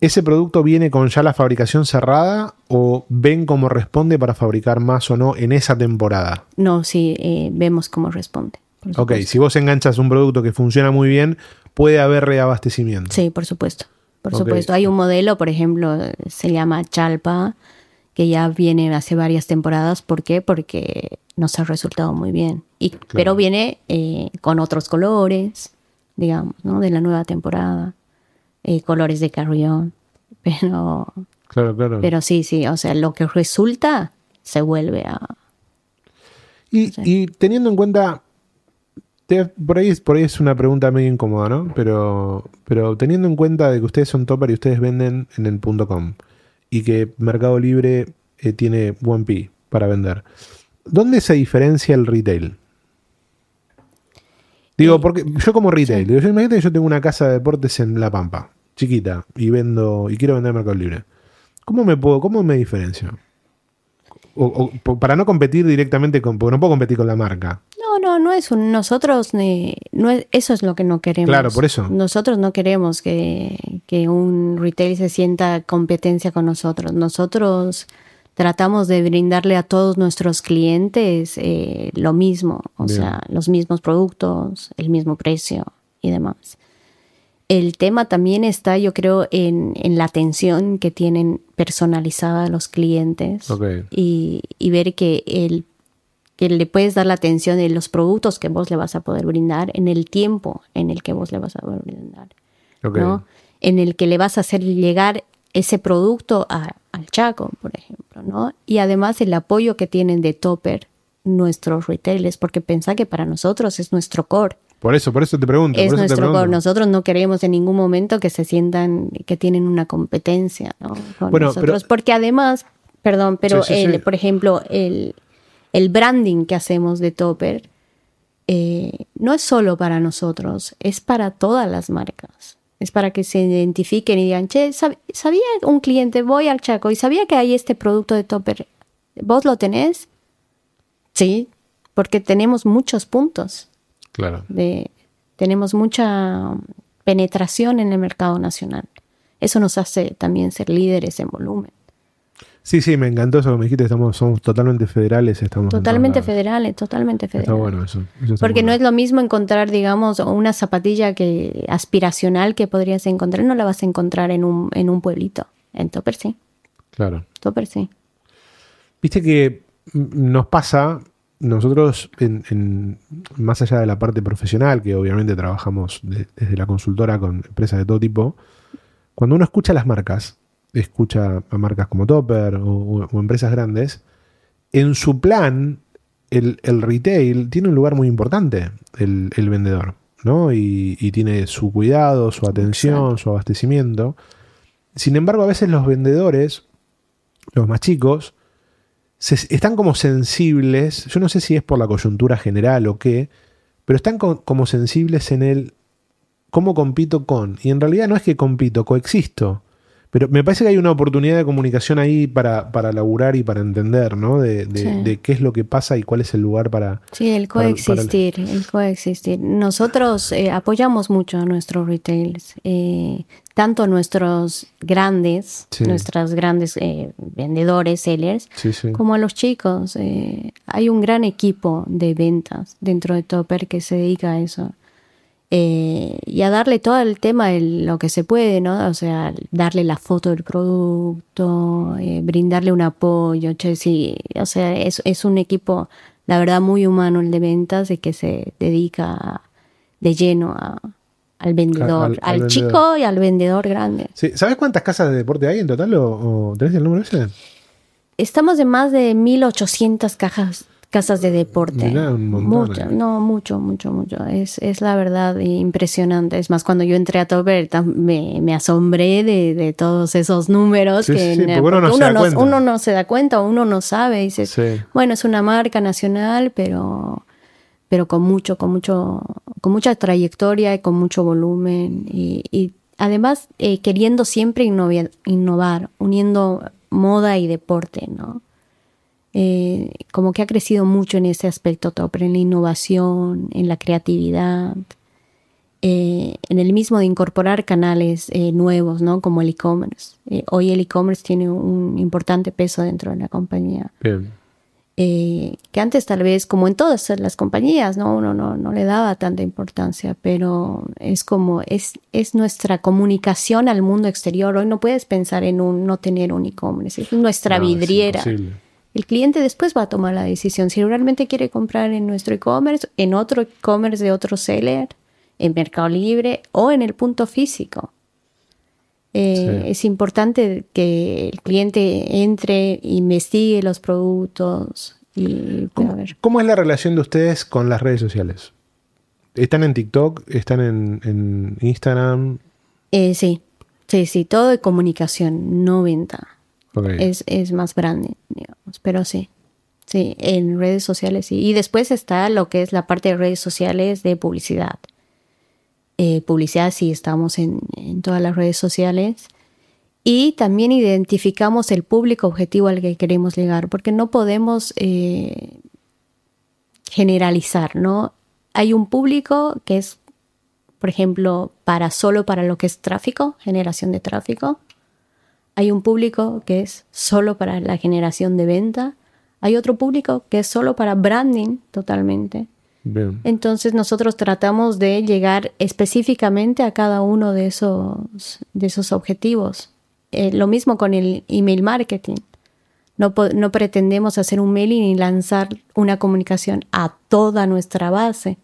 ¿Ese producto viene con ya la fabricación cerrada o ven cómo responde para fabricar más o no en esa temporada? No, sí, eh, vemos cómo responde. Ok, si vos enganchas un producto que funciona muy bien, puede haber reabastecimiento. Sí, por supuesto. Por supuesto. Hay un modelo, por ejemplo, se llama Chalpa, que ya viene hace varias temporadas. ¿Por qué? Porque nos ha resultado muy bien. Y, Pero viene eh, con otros colores, digamos, ¿no? De la nueva temporada. Eh, colores de carrión. Pero, Claro, claro. pero sí, sí. O sea, lo que resulta se vuelve a... Y, y teniendo en cuenta por, ahí, por ahí es una pregunta medio incómoda, ¿no? Pero, pero teniendo en cuenta de que ustedes son topper y ustedes venden en el .com y que Mercado Libre eh, tiene 1P para vender, ¿dónde se diferencia el retail? Digo, eh, porque yo como retail, yo imagínate que yo tengo una casa de deportes en La Pampa, chiquita, y vendo, y quiero vender Mercado Libre. ¿Cómo me puedo, cómo me diferencio? O, para no competir directamente con, porque no puedo competir con la marca. No, no, no es un, nosotros, no eso es lo que no queremos. Claro, por eso. Nosotros no queremos que, que un retail se sienta competencia con nosotros. Nosotros tratamos de brindarle a todos nuestros clientes eh, lo mismo, o sea, los mismos productos, el mismo precio y demás. El tema también está, yo creo, en, la atención que tienen personalizada los clientes y, ver que, el, que le puedes dar la atención en los productos que vos le vas a poder brindar, en el tiempo en el que vos le vas a poder brindar, ¿no? en el que le vas a hacer llegar ese producto al Chaco, por ejemplo, ¿no? Y además el apoyo que tienen de Topper nuestros retailers, porque pensá que para nosotros es nuestro core. Por eso, por eso te pregunto. Es nuestro core. Nosotros no queremos en ningún momento que se sientan que tienen una competencia, ¿no? Con nosotros. porque además, perdón, pero por ejemplo, el, el, branding que hacemos de Topper eh, no es solo para nosotros, es para todas las marcas. Es para que se identifiquen y digan, che, ¿sabía un cliente, voy al Chaco y sabía que hay este producto de Topper? ¿Vos lo tenés? Sí, porque tenemos muchos puntos. Claro. De, tenemos mucha penetración en el mercado nacional. Eso nos hace también ser líderes en volumen. Sí, sí, me encantó eso que me dijiste, estamos, somos totalmente federales. Estamos totalmente federales, totalmente federales. Está bueno eso. Porque no es lo mismo encontrar, digamos, una zapatilla que aspiracional que podrías encontrar, no la vas a encontrar en un, en un pueblito. En Topper sí. Claro. Topper sí. Viste que nos pasa, nosotros, en, más allá de la parte profesional, que obviamente trabajamos desde la consultora con empresas de todo tipo, cuando uno escucha las marcas, escucha a marcas como Topper o, empresas grandes, en su plan el, retail tiene un lugar muy importante, el, vendedor, ¿no? Y, tiene su cuidado, su atención, su abastecimiento. Sin embargo, a veces los vendedores, los más chicos, están como sensibles, yo no sé si es por la coyuntura general o qué, pero están como sensibles en el cómo compito con. Y en realidad no es que compito, coexisto. Pero me parece que hay una oportunidad de comunicación ahí para, para laburar y para entender, ¿no? De, qué es lo que pasa y cuál es el lugar para... Sí, el coexistir, el... coexistir. Nosotros eh, apoyamos mucho a nuestros retailers, eh, tanto nuestros grandes, nuestros grandes eh, vendedores, sellers, como a los chicos. hay un gran equipo de ventas dentro de Topper que se dedica a eso. Eh, y a darle todo el tema, lo que se puede, ¿no? O sea, darle la foto del producto, eh, brindarle un apoyo, sí, o sea, es, es, un equipo, la verdad, muy humano el de ventas y que se dedica de lleno al vendedor, al, chico y al vendedor grande. Sí. ¿Sabes cuántas casas de deporte hay en total o, tenés el número ese? Estamos de más de 1800 cajas casas de deporte. mucho, no, mucho, mucho, mucho. Es, es la verdad impresionante. Es más, cuando yo entré a Topper me, me asombré de, de, todos esos números que uno, no uno, no, uno, no, se da cuenta, uno no sabe. Bueno, es una marca nacional, pero pero con mucho, con mucho, con mucha trayectoria y con mucho volumen y, y además eh, queriendo siempre innovar, innovar, uniendo moda y deporte, ¿no? Eh, como que ha crecido mucho en ese aspecto, todo, pero en la innovación, en la creatividad, eh, en el mismo de incorporar canales eh, nuevos, ¿no? Como el e-commerce. hoy el e-commerce tiene un importante peso dentro de la compañía. que antes tal vez, como en todas las compañías, ¿no? Uno no, no, le daba tanta importancia, pero es como, es, es nuestra comunicación al mundo exterior. Hoy no puedes pensar en un, no tener un e-commerce, es nuestra vidriera. El cliente después va a tomar la decisión si realmente quiere comprar en nuestro e-commerce, en otro e-commerce de otro seller, en Mercado Libre o en el punto físico. Eh, es importante que el cliente entre, investigue los productos. Y ¿Cómo, ¿Cómo es la relación de ustedes con las redes sociales? ¿Están en TikTok? ¿Están en, Instagram? Eh, sí, sí, sí, todo de comunicación, no venta. Es, es más grande, digamos, pero sí. Sí, en redes sociales sí. Y después está lo que es la parte de redes sociales de publicidad. Eh, publicidad sí estamos en, todas las redes sociales. Y también identificamos el público objetivo al que queremos llegar, porque no podemos eh, generalizar, ¿no? Hay un público que es, por ejemplo, para solo para lo que es tráfico, generación de tráfico. Hay un público que es solo para la generación de venta hay otro público que es solo para branding totalmente. Entonces nosotros tratamos de llegar específicamente a cada uno de esos, de esos objetivos. Eh, lo mismo con el email marketing. No, no pretendemos hacer un mailing y lanzar una comunicación a toda nuestra base,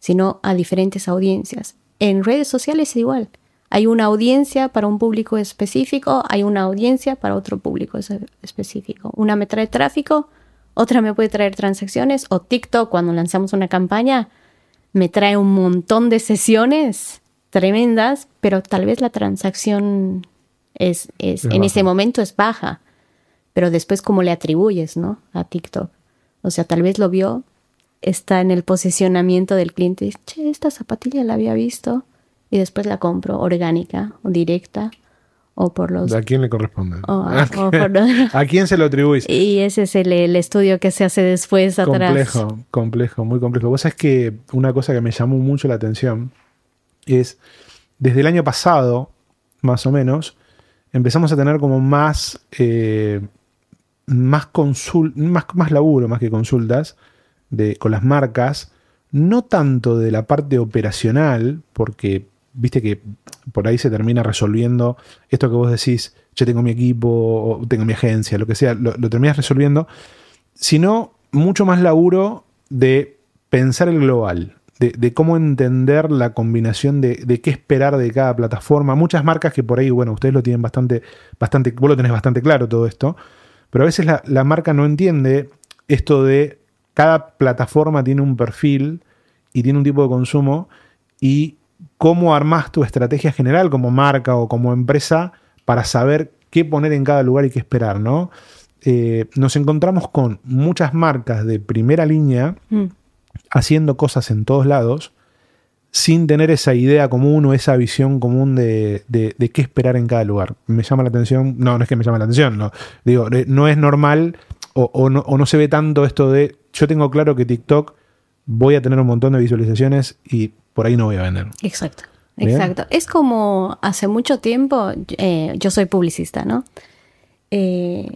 sino a diferentes audiencias. En redes sociales es igual. Hay una audiencia para un público específico, hay una audiencia para otro público específico. Una me trae tráfico, otra me puede traer transacciones, o TikTok cuando lanzamos una campaña me trae un montón de sesiones tremendas, pero tal vez la transacción es, en ese momento es baja, pero después cómo le atribuyes, ¿no? A TikTok. O sea, tal vez lo vio, está en el posicionamiento del cliente, che, esta zapatilla la había visto, y después la compro orgánica o directa o por los... ¿A quién le corresponde? ¿A quién se lo atribuís? Y ese es el, estudio que se hace después atrás. Complejo, complejo, muy complejo. Vos sabés que una cosa que me llamó mucho la atención es, desde el año pasado, más o menos, empezamos a tener como más, eh, más, más, más laburo, más que consultas, de, con las marcas, no tanto de la parte operacional, porque viste que por ahí se termina resolviendo esto que vos decís, yo tengo mi equipo, tengo mi agencia, lo que sea, lo, terminas resolviendo, sino mucho más laburo de pensar el global, de, cómo entender la combinación de, qué esperar de cada plataforma. Muchas marcas que por ahí, bueno, ustedes lo tienen bastante, bastante, vos lo tenés bastante claro todo esto, pero a veces la, la marca no entiende esto de cada plataforma tiene un perfil y tiene un tipo de consumo y cómo armás tu estrategia general como marca o como empresa para saber qué poner en cada lugar y qué esperar, ¿no? Eh, nos encontramos con muchas marcas de primera línea mm. haciendo cosas en todos lados sin tener esa idea común o esa visión común de, qué esperar en cada lugar. Me llama la atención, no, no es que me llama la atención, no, digo, no es normal o, no, o no se ve tanto esto de, yo tengo claro que TikTok voy a tener un montón de visualizaciones y por ahí no voy a vender. Exacto. Exacto. Es como hace mucho tiempo, eh, yo soy publicista, ¿no? Eh,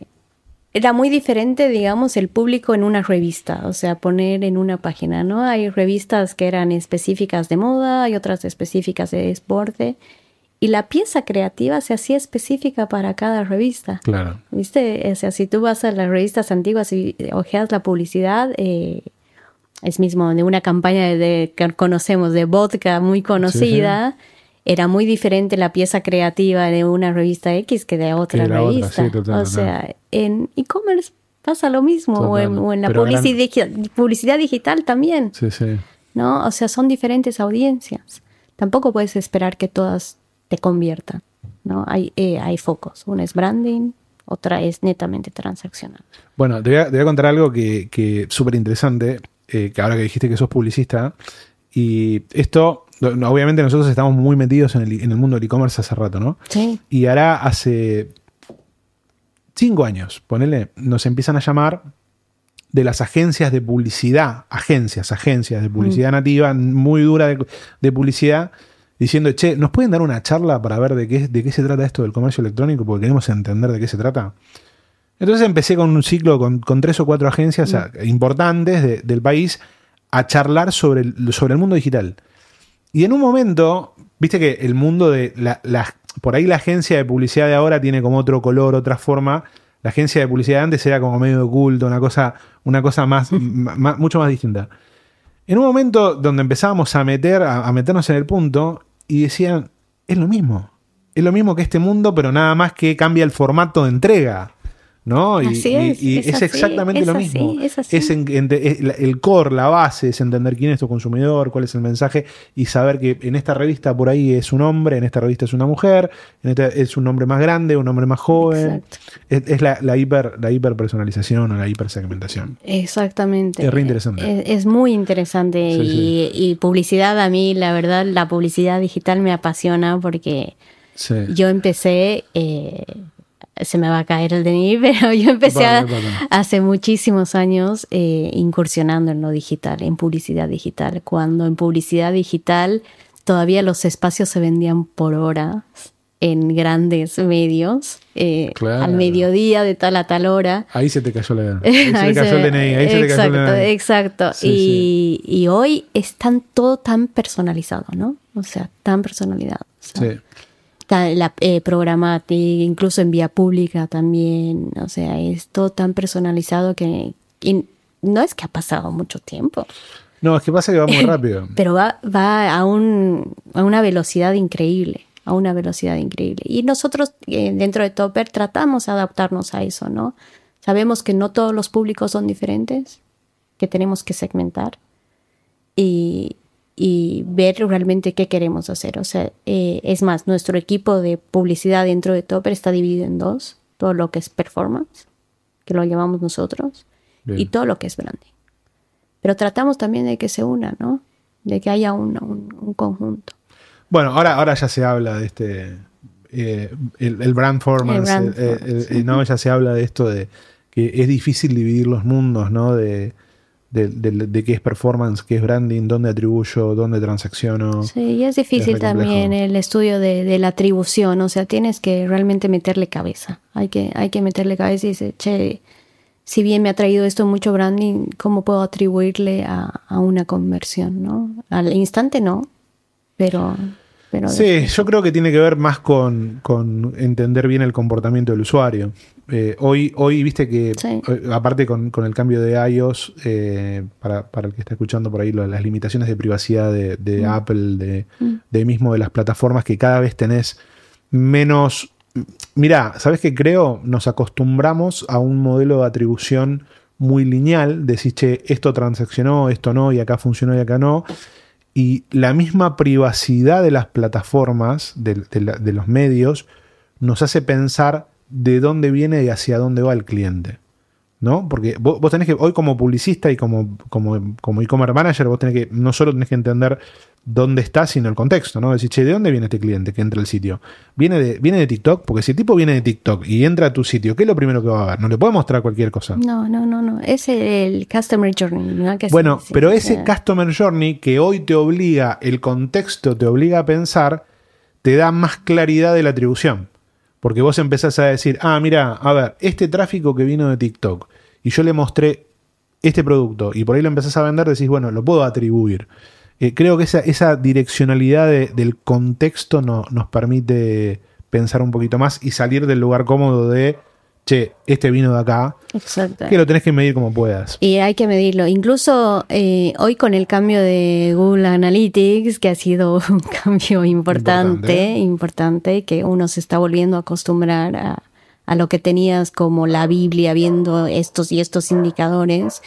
era muy diferente, digamos, el público en una revista, o sea, poner en una página, ¿no? Hay revistas que eran específicas de moda, hay otras específicas de deporte, y la pieza creativa se hacía específica para cada revista. Claro. ¿Viste? O sea, si tú vas a las revistas antiguas y ojeas la publicidad, eh, es mismo de una campaña de, que conocemos de vodka muy conocida, era muy diferente la pieza creativa de una revista X que de otra revista. o sea, en e-commerce pasa lo mismo, o en, la publicidad, digital también. Sí, sí. ¿No? O sea, son diferentes audiencias. Tampoco puedes esperar que todas te conviertan. ¿no? Hay, eh, hay focos. Una es branding, otra es netamente transaccional. Bueno, te voy a, contar algo que, que súper interesante. Eh, que ahora que dijiste que sos publicista, y esto, obviamente nosotros estamos muy metidos en el, mundo del e-commerce hace rato, ¿no? Sí. Y ahora hace cinco años, ponele, nos empiezan a llamar de las agencias de publicidad, agencias, agencias de publicidad mm. nativa, muy dura de, publicidad, diciendo, che, ¿nos pueden dar una charla para ver de qué, de qué se trata esto del comercio electrónico? Porque queremos entender de qué se trata. Entonces empecé con un ciclo con, tres o cuatro agencias mm. importantes del país a charlar sobre el, sobre el mundo digital. Y en un momento, viste que el mundo de la, por ahí la agencia de publicidad de ahora tiene como otro color, otra forma. La agencia de publicidad de antes era como medio oculto, una cosa, una cosa más, mucho más distinta. En un momento donde empezábamos a meter, a meternos en el punto, y decían, es lo mismo. Es lo mismo que este mundo, pero nada más que cambia el formato de entrega. ¿No? Y, Así es, y es es, así, exactamente es lo así, mismo. es en- en- el core, la base, es entender quién es tu consumidor, cuál es el mensaje y saber que en esta revista por ahí es un hombre, en esta revista es una mujer, en esta es un hombre más grande, un hombre más joven. Es, la, la hiper la hiperpersonalización o la hipersegmentación. Exactamente. Es re interesante. Es, es muy interesante Sí, y, sí. y publicidad a mí, la verdad, la publicidad digital me apasiona porque Sí. yo empecé, eh, se me va a caer el DNI, pero yo empecé Vale, a- vale. hace muchísimos años eh, incursionando en lo digital, en publicidad digital, cuando en publicidad digital todavía los espacios se vendían por horas en grandes medios, eh, Claro. al mediodía de tal a tal hora. Ahí se te cayó la ahí se te cayó el DNI, ahí se te cayó exacto, el DNI. exacto. Sí, y, y hoy es tan, todo tan personalizado, ¿no? O sea, tan personalizado. O sea, Sí. Ta- la eh, incluso en vía pública también. O sea, es todo tan personalizado que no es que ha pasado mucho tiempo, No, es que pasa que va muy rápido. pero va, va a, un, a una velocidad increíble, a una velocidad increíble. Y nosotros eh, dentro de Topper tratamos de adaptarnos a eso, ¿no? Sabemos que no todos los públicos son diferentes, que tenemos que segmentar y, y ver realmente qué queremos hacer. O sea, eh, es más, nuestro equipo de publicidad dentro de Topper está dividido en dos, todo lo que es performance, que lo llamamos nosotros, Bien. y todo lo que es branding. Pero tratamos también de que se una, ¿no? De que haya un, un- un conjunto. Bueno, ahora, ahora ya se habla de este. eh, el, el brand performance, El brand eh, eh, no, ya se habla de esto de que es difícil dividir los mundos, ¿no? De, de, de- de qué es performance, qué es branding, dónde atribuyo, dónde transacciono. Sí, y es difícil también el estudio de, de la atribución, o sea, tienes que realmente meterle cabeza. Hay que, hay que meterle cabeza y decir, che, si bien me ha traído esto mucho branding, ¿cómo puedo atribuirle a, a una conversión, no? Al instante no, pero... pero Sí, yo creo que tiene que ver más con, con entender bien el comportamiento del usuario. Eh, hoy, hoy, viste que, Sí. eh, aparte con, con el cambio de iOS, eh, para, para el que está escuchando por ahí, lo- las limitaciones de privacidad de, de Apple, de, de mismo de las plataformas, que cada vez tenés menos... Mirá, ¿sabes qué creo? Nos acostumbramos a un modelo de atribución muy lineal, decís, che, esto transaccionó, esto no, y acá funcionó y acá no. Y la misma privacidad de las plataformas, de, los medios, nos hace pensar de dónde viene y hacia dónde va el cliente. ¿No? Porque vos, vos tenés que, hoy como publicista y como, como, como e-commerce manager, vos tenés que, no solo tenés que entender dónde está, sino el contexto, ¿no? Decir, che, ¿de dónde viene este cliente que entra al sitio? ¿Viene de, ¿Viene de TikTok? Porque si el tipo viene de TikTok y entra a tu sitio, ¿qué es lo primero que va a ver? No le puede mostrar cualquier cosa. No, no, no, no. Es el, Customer Journey. ¿no? Que Bueno, pero ese Customer Journey que hoy te obliga, el contexto te obliga a pensar, te da más claridad de la atribución. Porque vos empezás a decir, ah, mira, a ver, este tráfico que vino de TikTok y yo le mostré este producto y por ahí lo empezás a vender, decís, bueno, lo puedo atribuir. Eh, creo que esa, esa direccionalidad de- del contexto no- nos permite pensar un poquito más y salir del lugar cómodo de, che, este vino de acá, Exacto. que lo tenés que medir como puedas. Y hay que medirlo. Incluso eh, hoy con el cambio de Google Analytics, que ha sido un cambio importante, importante, que uno se está volviendo a acostumbrar a, a lo que tenías como la Biblia, viendo estos y estos indicadores.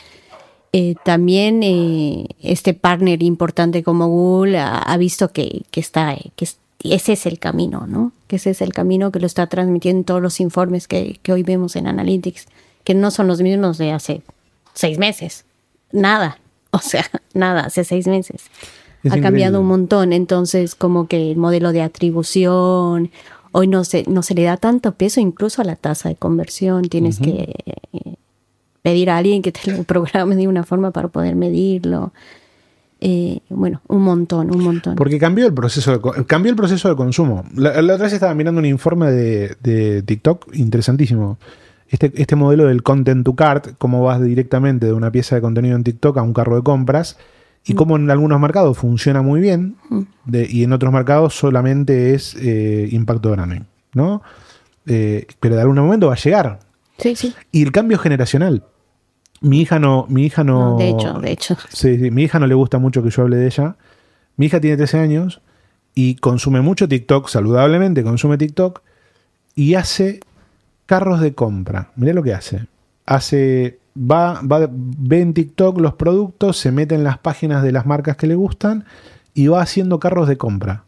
Eh, también eh, este partner importante como Google ha, ha visto que, que está, que es- ese es el camino, ¿no? Que ese es el camino que lo está transmitiendo en todos los informes que, que hoy vemos en Analytics, que no son los mismos de hace seis meses. Nada. O sea, nada, hace seis meses. Es ha cambiado un montón. Entonces, como que el modelo de atribución, hoy no se, no se le da tanto peso incluso a la tasa de conversión. Tienes que eh, pedir a alguien que te lo programe de una forma para poder medirlo. Eh, bueno, un montón, un montón. Porque cambió el proceso de, cambió el proceso de consumo. La, la otra vez estaba mirando un informe de, de TikTok interesantísimo. Este, este modelo del content to cart, cómo vas directamente de una pieza de contenido en TikTok a un carro de compras, y cómo en algunos mercados funciona muy bien, de- y en otros mercados solamente es eh, impacto grande. ¿no? Eh, pero de algún momento va a llegar. Sí, sí. Y el cambio generacional. Mi hija no, mi hija no. No, de hecho, de hecho. Sí, sí, mi hija no le gusta mucho que yo hable de ella. Mi hija tiene 13 años y consume mucho TikTok, saludablemente consume TikTok y hace carros de compra. Mirá lo que hace. Hace, va, va, ve en TikTok los productos, se mete en las páginas de las marcas que le gustan y va haciendo carros de compra.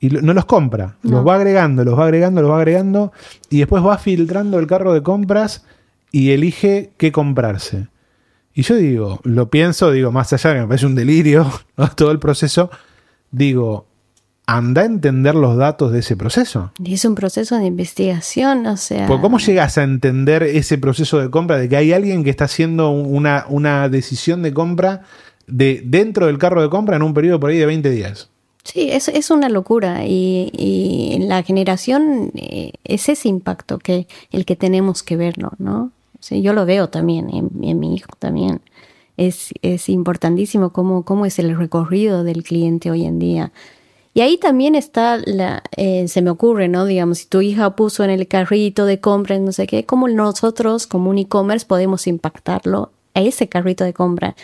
Y no los compra, los va agregando, los va agregando, los va agregando y después va filtrando el carro de compras y elige qué comprarse. Y yo digo, lo pienso, digo, más allá de que me parece un delirio todo el proceso, digo, anda a entender los datos de ese proceso. Y es un proceso de investigación, o sea... ¿Cómo llegas a entender ese proceso de compra de que hay alguien que está haciendo una, una decisión de compra de, dentro del carro de compra en un periodo por ahí de 20 días? Sí, es, es una locura y, y en la generación eh, es ese impacto que el que tenemos que verlo, ¿no? Yo lo veo también en, mi hijo también. Es, es importantísimo cómo, cómo es el recorrido del cliente hoy en día. Y ahí también está, la, eh, se me ocurre, ¿no? Digamos, si tu hija puso en el carrito de compra, no sé qué, ¿cómo nosotros como un e-commerce podemos impactarlo a ese carrito de compra?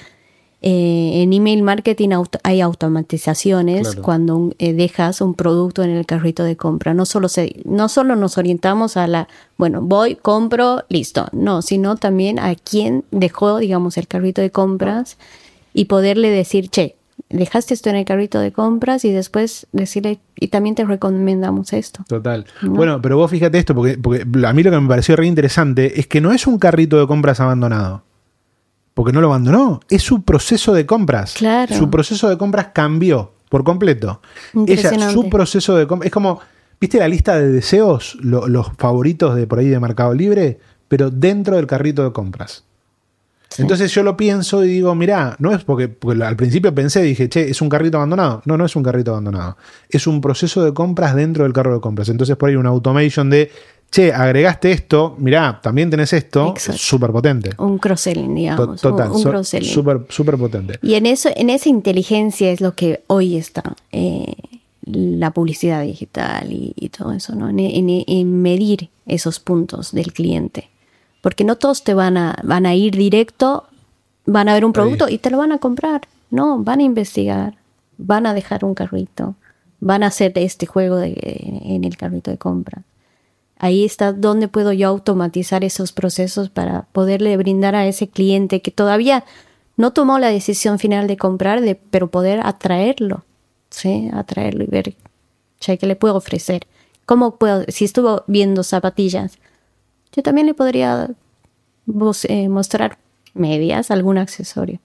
Eh, en email marketing hay automatizaciones cuando eh, dejas un producto en el carrito de compra. No solo, se, no solo nos orientamos a la, bueno, voy, compro, listo. No, sino también a quién dejó, digamos, el carrito de compras y poderle decir, che, dejaste esto en el carrito de compras y después decirle, y también te recomendamos esto. Total. Bueno, pero vos fíjate esto, porque, porque a mí lo que me pareció re interesante es que no es un carrito de compras abandonado porque no lo abandonó. Es su proceso de compras. Claro. Su proceso de compras cambió por completo. Ella, su proceso de compras. Es como, ¿viste la lista de deseos? los favoritos de por ahí de Mercado Libre, pero dentro del carrito de compras. Entonces yo lo pienso y digo, mirá, no es porque, porque, al principio pensé, dije, che, es un carrito abandonado. No, no es un carrito abandonado. Es un proceso de compras dentro del carro de compras. Entonces por ahí una automation de che, agregaste esto, mirá, también tenés esto, súper potente. Un cross-selling, digamos. Total, un, cross-selling. Súper potente. Y en, eso, en esa inteligencia es lo que hoy está. Eh, la publicidad digital y, todo eso, ¿no? En, medir esos puntos del cliente. Porque no todos te van a, van a ir directo, van a ver un producto y te lo van a comprar. No, van a investigar, van a dejar un carrito, van a hacer este juego en el carrito de compra. Ahí está donde puedo yo automatizar esos procesos para poderle brindar a ese cliente que todavía no tomó la decisión final de comprar, de, pero poder atraerlo, ¿sí? Atraerlo y ver ¿qué le puedo ofrecer. ¿Cómo puedo, si estuvo viendo zapatillas, yo también le podría eh, mostrar medias, algún accesorio.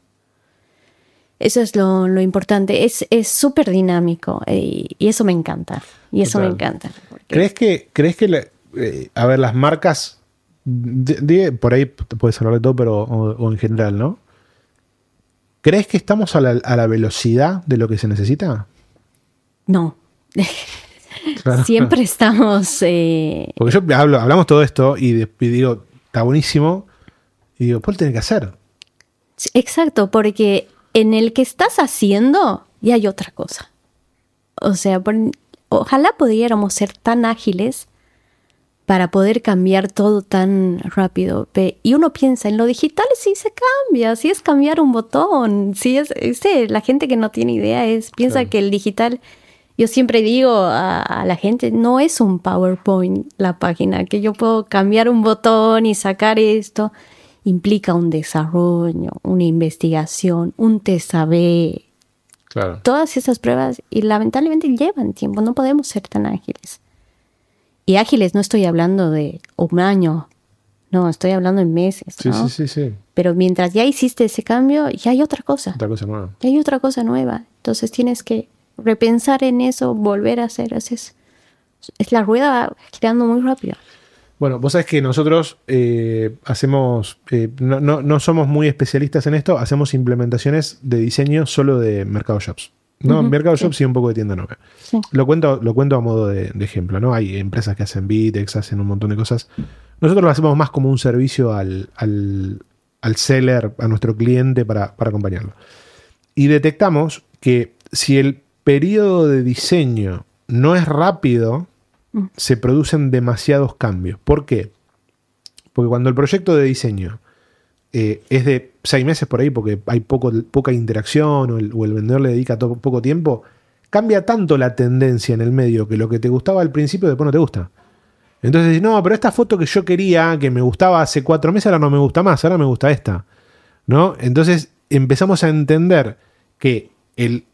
Eso es lo, importante. Es súper dinámico eh, y, eso me encanta. Y eso me encanta. ¿Crees que, crees que eh, a ver, las marcas, por ahí puedes hablar de todo, pero o, en general, ¿no? ¿Crees que estamos a la, velocidad de lo que se necesita? No. Siempre estamos. Eh, Porque yo hablo, hablamos todo esto y, digo, está buenísimo. Y digo, ¿cuál tiene que hacer? Exacto, porque en el que estás haciendo ya hay otra cosa. O sea, ojalá pudiéramos ser tan ágiles para poder cambiar todo tan rápido. Y uno piensa, en lo digital sí se cambia, sí es cambiar un botón, sí es, la gente que no tiene idea es, piensa que el digital, yo siempre digo a, la gente, no es un PowerPoint la página, que yo puedo cambiar un botón y sacar esto, implica un desarrollo, una investigación, un test Claro. Todas esas pruebas y lamentablemente llevan tiempo, no podemos ser tan ágiles. Y ágiles no estoy hablando de un año, no, estoy hablando en meses. Sí, sí, sí, sí. Pero mientras ya hiciste ese cambio, ya hay otra cosa. Otra cosa nueva. Ya hay otra cosa nueva. Entonces tienes que repensar en eso, volver a hacer. Es, es la rueda girando muy rápido. Bueno, vos sabés que nosotros eh, hacemos, eh, no, no, no, somos muy especialistas en esto, hacemos implementaciones de diseño solo de Mercado Shops. No, Mercado Shop sí. un poco de tienda nueva. Lo, cuento, lo cuento a modo de, ejemplo, ¿no? Hay empresas que hacen Bitex, hacen un montón de cosas. Nosotros lo hacemos más como un servicio al, al, seller, a nuestro cliente para, acompañarlo. Y detectamos que si el periodo de diseño no es rápido, mm. se producen demasiados cambios. ¿Por qué? Porque cuando el proyecto de diseño eh, es de seis meses por ahí porque hay poco, poca interacción o el, vendedor le dedica poco tiempo, cambia tanto la tendencia en el medio que lo que te gustaba al principio después no te gusta. Entonces, no, pero esta foto que yo quería, que me gustaba hace cuatro meses, ahora no me gusta más, ahora me gusta esta. ¿No? Entonces empezamos a entender que el,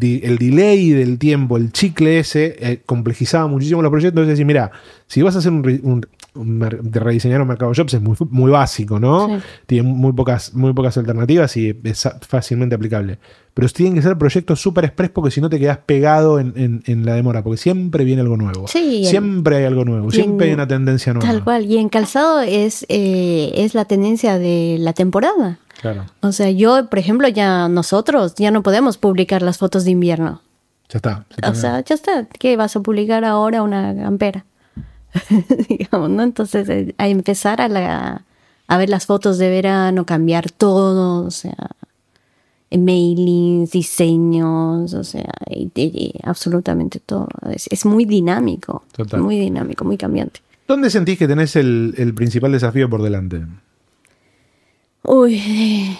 el delay del tiempo, el chicle ese, eh, complejizaba muchísimo los proyectos. Entonces, decir, mira, si vas a hacer un, de rediseñar un mercado jobs es muy, muy básico, ¿no? Tiene muy pocas, muy pocas alternativas y es fácilmente aplicable. Pero tienen que ser proyectos súper express porque si no te quedas pegado en, la demora, porque siempre viene algo nuevo. siempre hay algo nuevo, siempre hay una tendencia nueva. Tal cual, y en calzado es, eh, es la tendencia de la temporada. Claro. O sea, yo, por ejemplo, ya nosotros ya no podemos publicar las fotos de invierno. Ya está. o sea, ya está. ¿Qué vas a publicar ahora una campera? digamos, ¿no? Entonces, eh, a empezar a, la, a ver las fotos de verano, cambiar todo, o sea, mailings, diseños, o sea, absolutamente todo. Es, muy dinámico, muy dinámico, muy cambiante. ¿Dónde sentís que tenés el, principal desafío por delante? Uy,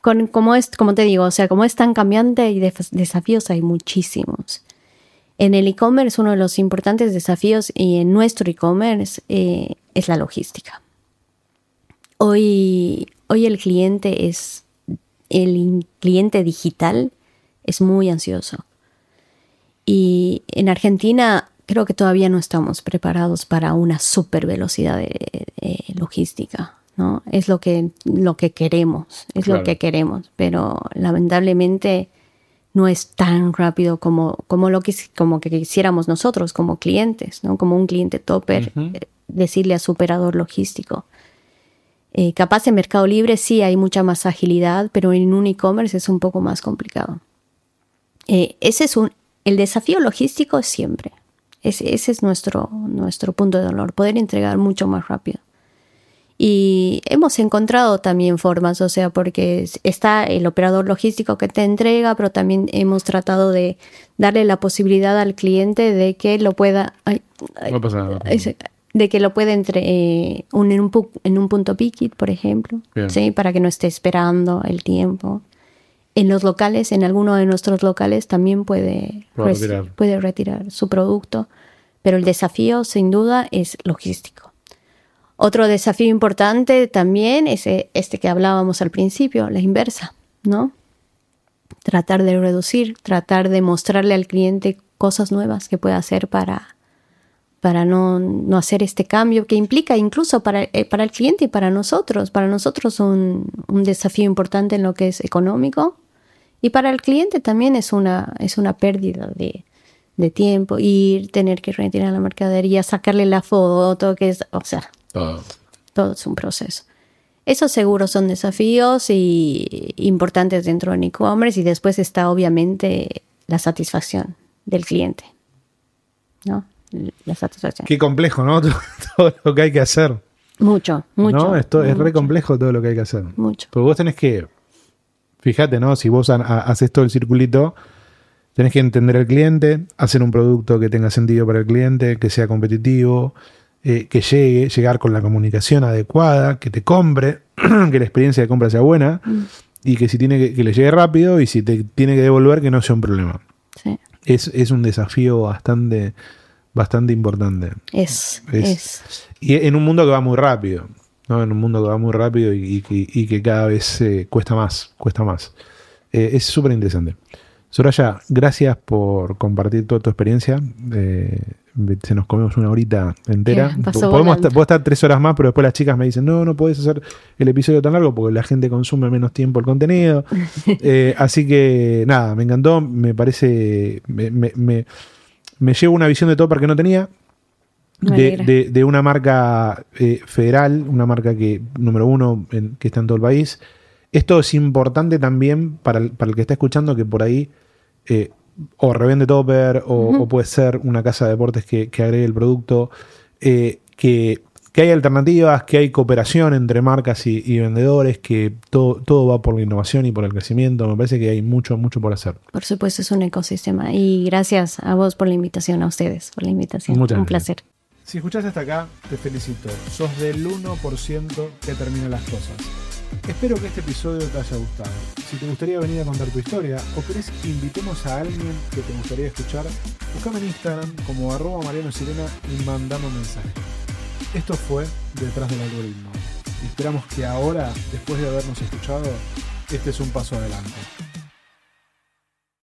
con, como, es, como te digo, o sea, como es tan cambiante y desafíos hay muchísimos. En el e-commerce uno de los importantes desafíos y en nuestro e-commerce eh, es la logística. Hoy, hoy el cliente es el cliente digital es muy ansioso. Y en Argentina creo que todavía no estamos preparados para una super velocidad de, logística. ¿no? Es lo que, lo que queremos, es lo que queremos, pero lamentablemente no es tan rápido como, como lo que, como que quisiéramos nosotros como clientes, ¿no? como un cliente topper, eh, decirle a su operador logístico. Eh, capaz en Mercado Libre sí hay mucha más agilidad, pero en un e-commerce es un poco más complicado. Eh, ese es un, el desafío logístico siempre. Ese, ese es nuestro, nuestro punto de dolor, poder entregar mucho más rápido. Y hemos encontrado también formas, o sea, porque está el operador logístico que te entrega, pero también hemos tratado de darle la posibilidad al cliente de que lo pueda... no pasa nada de que lo puede entre, eh, un, en, un, en, un, punto piquit, por ejemplo, ¿sí? para que no esté esperando el tiempo. En los locales, en alguno de nuestros locales también puede, retirar. puede retirar su producto, pero el desafío sin duda es logístico. Otro desafío importante también es eh, este que hablábamos al principio, la inversa, ¿no? Tratar de reducir, tratar de mostrarle al cliente cosas nuevas que pueda hacer para para no, no, hacer este cambio que implica incluso para, eh, para el cliente y para nosotros. Para nosotros un, un desafío importante en lo que es económico y para el cliente también es una, es una pérdida de, de tiempo, ir, tener que retirar la mercadería, sacarle la foto, que es, o sea, todo es un proceso. Esos seguros son desafíos y importantes dentro del e-commerce y después está obviamente la satisfacción del cliente. ¿no? la satisfacción. Qué complejo, ¿no? todo lo que hay que hacer. Mucho, mucho. ¿No? Esto es re complejo todo lo que hay que hacer. Mucho. Porque vos tenés que, fíjate, ¿no? Si vos haces todo el circulito, tenés que entender al cliente, hacer un producto que tenga sentido para el cliente, que sea competitivo, eh, que llegue, llegar con la comunicación adecuada, que te compre, que la experiencia de compra sea buena mm. y que si tiene que, que, le llegue rápido y si te tiene que devolver que no sea un problema. Sí. Es, es un desafío bastante bastante importante. Es, es, Y en un mundo que va muy rápido, ¿no? En un mundo que va muy rápido y, que cada vez eh, cuesta más, cuesta más. Eh, es súper interesante. Soraya, gracias por compartir toda tu experiencia. Eh, se nos comemos una horita entera. Podemos estar, puedo estar tres horas más, pero después las chicas me dicen, no, no puedes hacer el episodio tan largo porque la gente consume menos tiempo el contenido. así que nada, me encantó, me parece, me, me llevo una visión de todo que no tenía. De, una marca eh, federal, una marca que, número uno, que está en todo el país. Esto es importante también para el, para el que está escuchando, que por ahí eh, o revende topper o, puede ser una casa de deportes que, agregue el producto, eh, que que hay alternativas, que hay cooperación entre marcas y, vendedores, que todo, todo va por la innovación y por el crecimiento. Me parece que hay mucho, mucho por hacer. Por supuesto, es un ecosistema. Y gracias a vos por la invitación, a ustedes por la invitación. Muchas un placer. Si escuchaste hasta acá, te felicito. Sos del 1% que termina las cosas. Espero que este episodio te haya gustado. Si te gustaría venir a contar tu historia o querés que invitemos a alguien que te gustaría escuchar, buscame en Instagram como arroba Mariano Sirena y mandame un mensaje. Esto fue Detrás del Algoritmo. Esperamos que ahora, después de habernos escuchado, este es un paso adelante.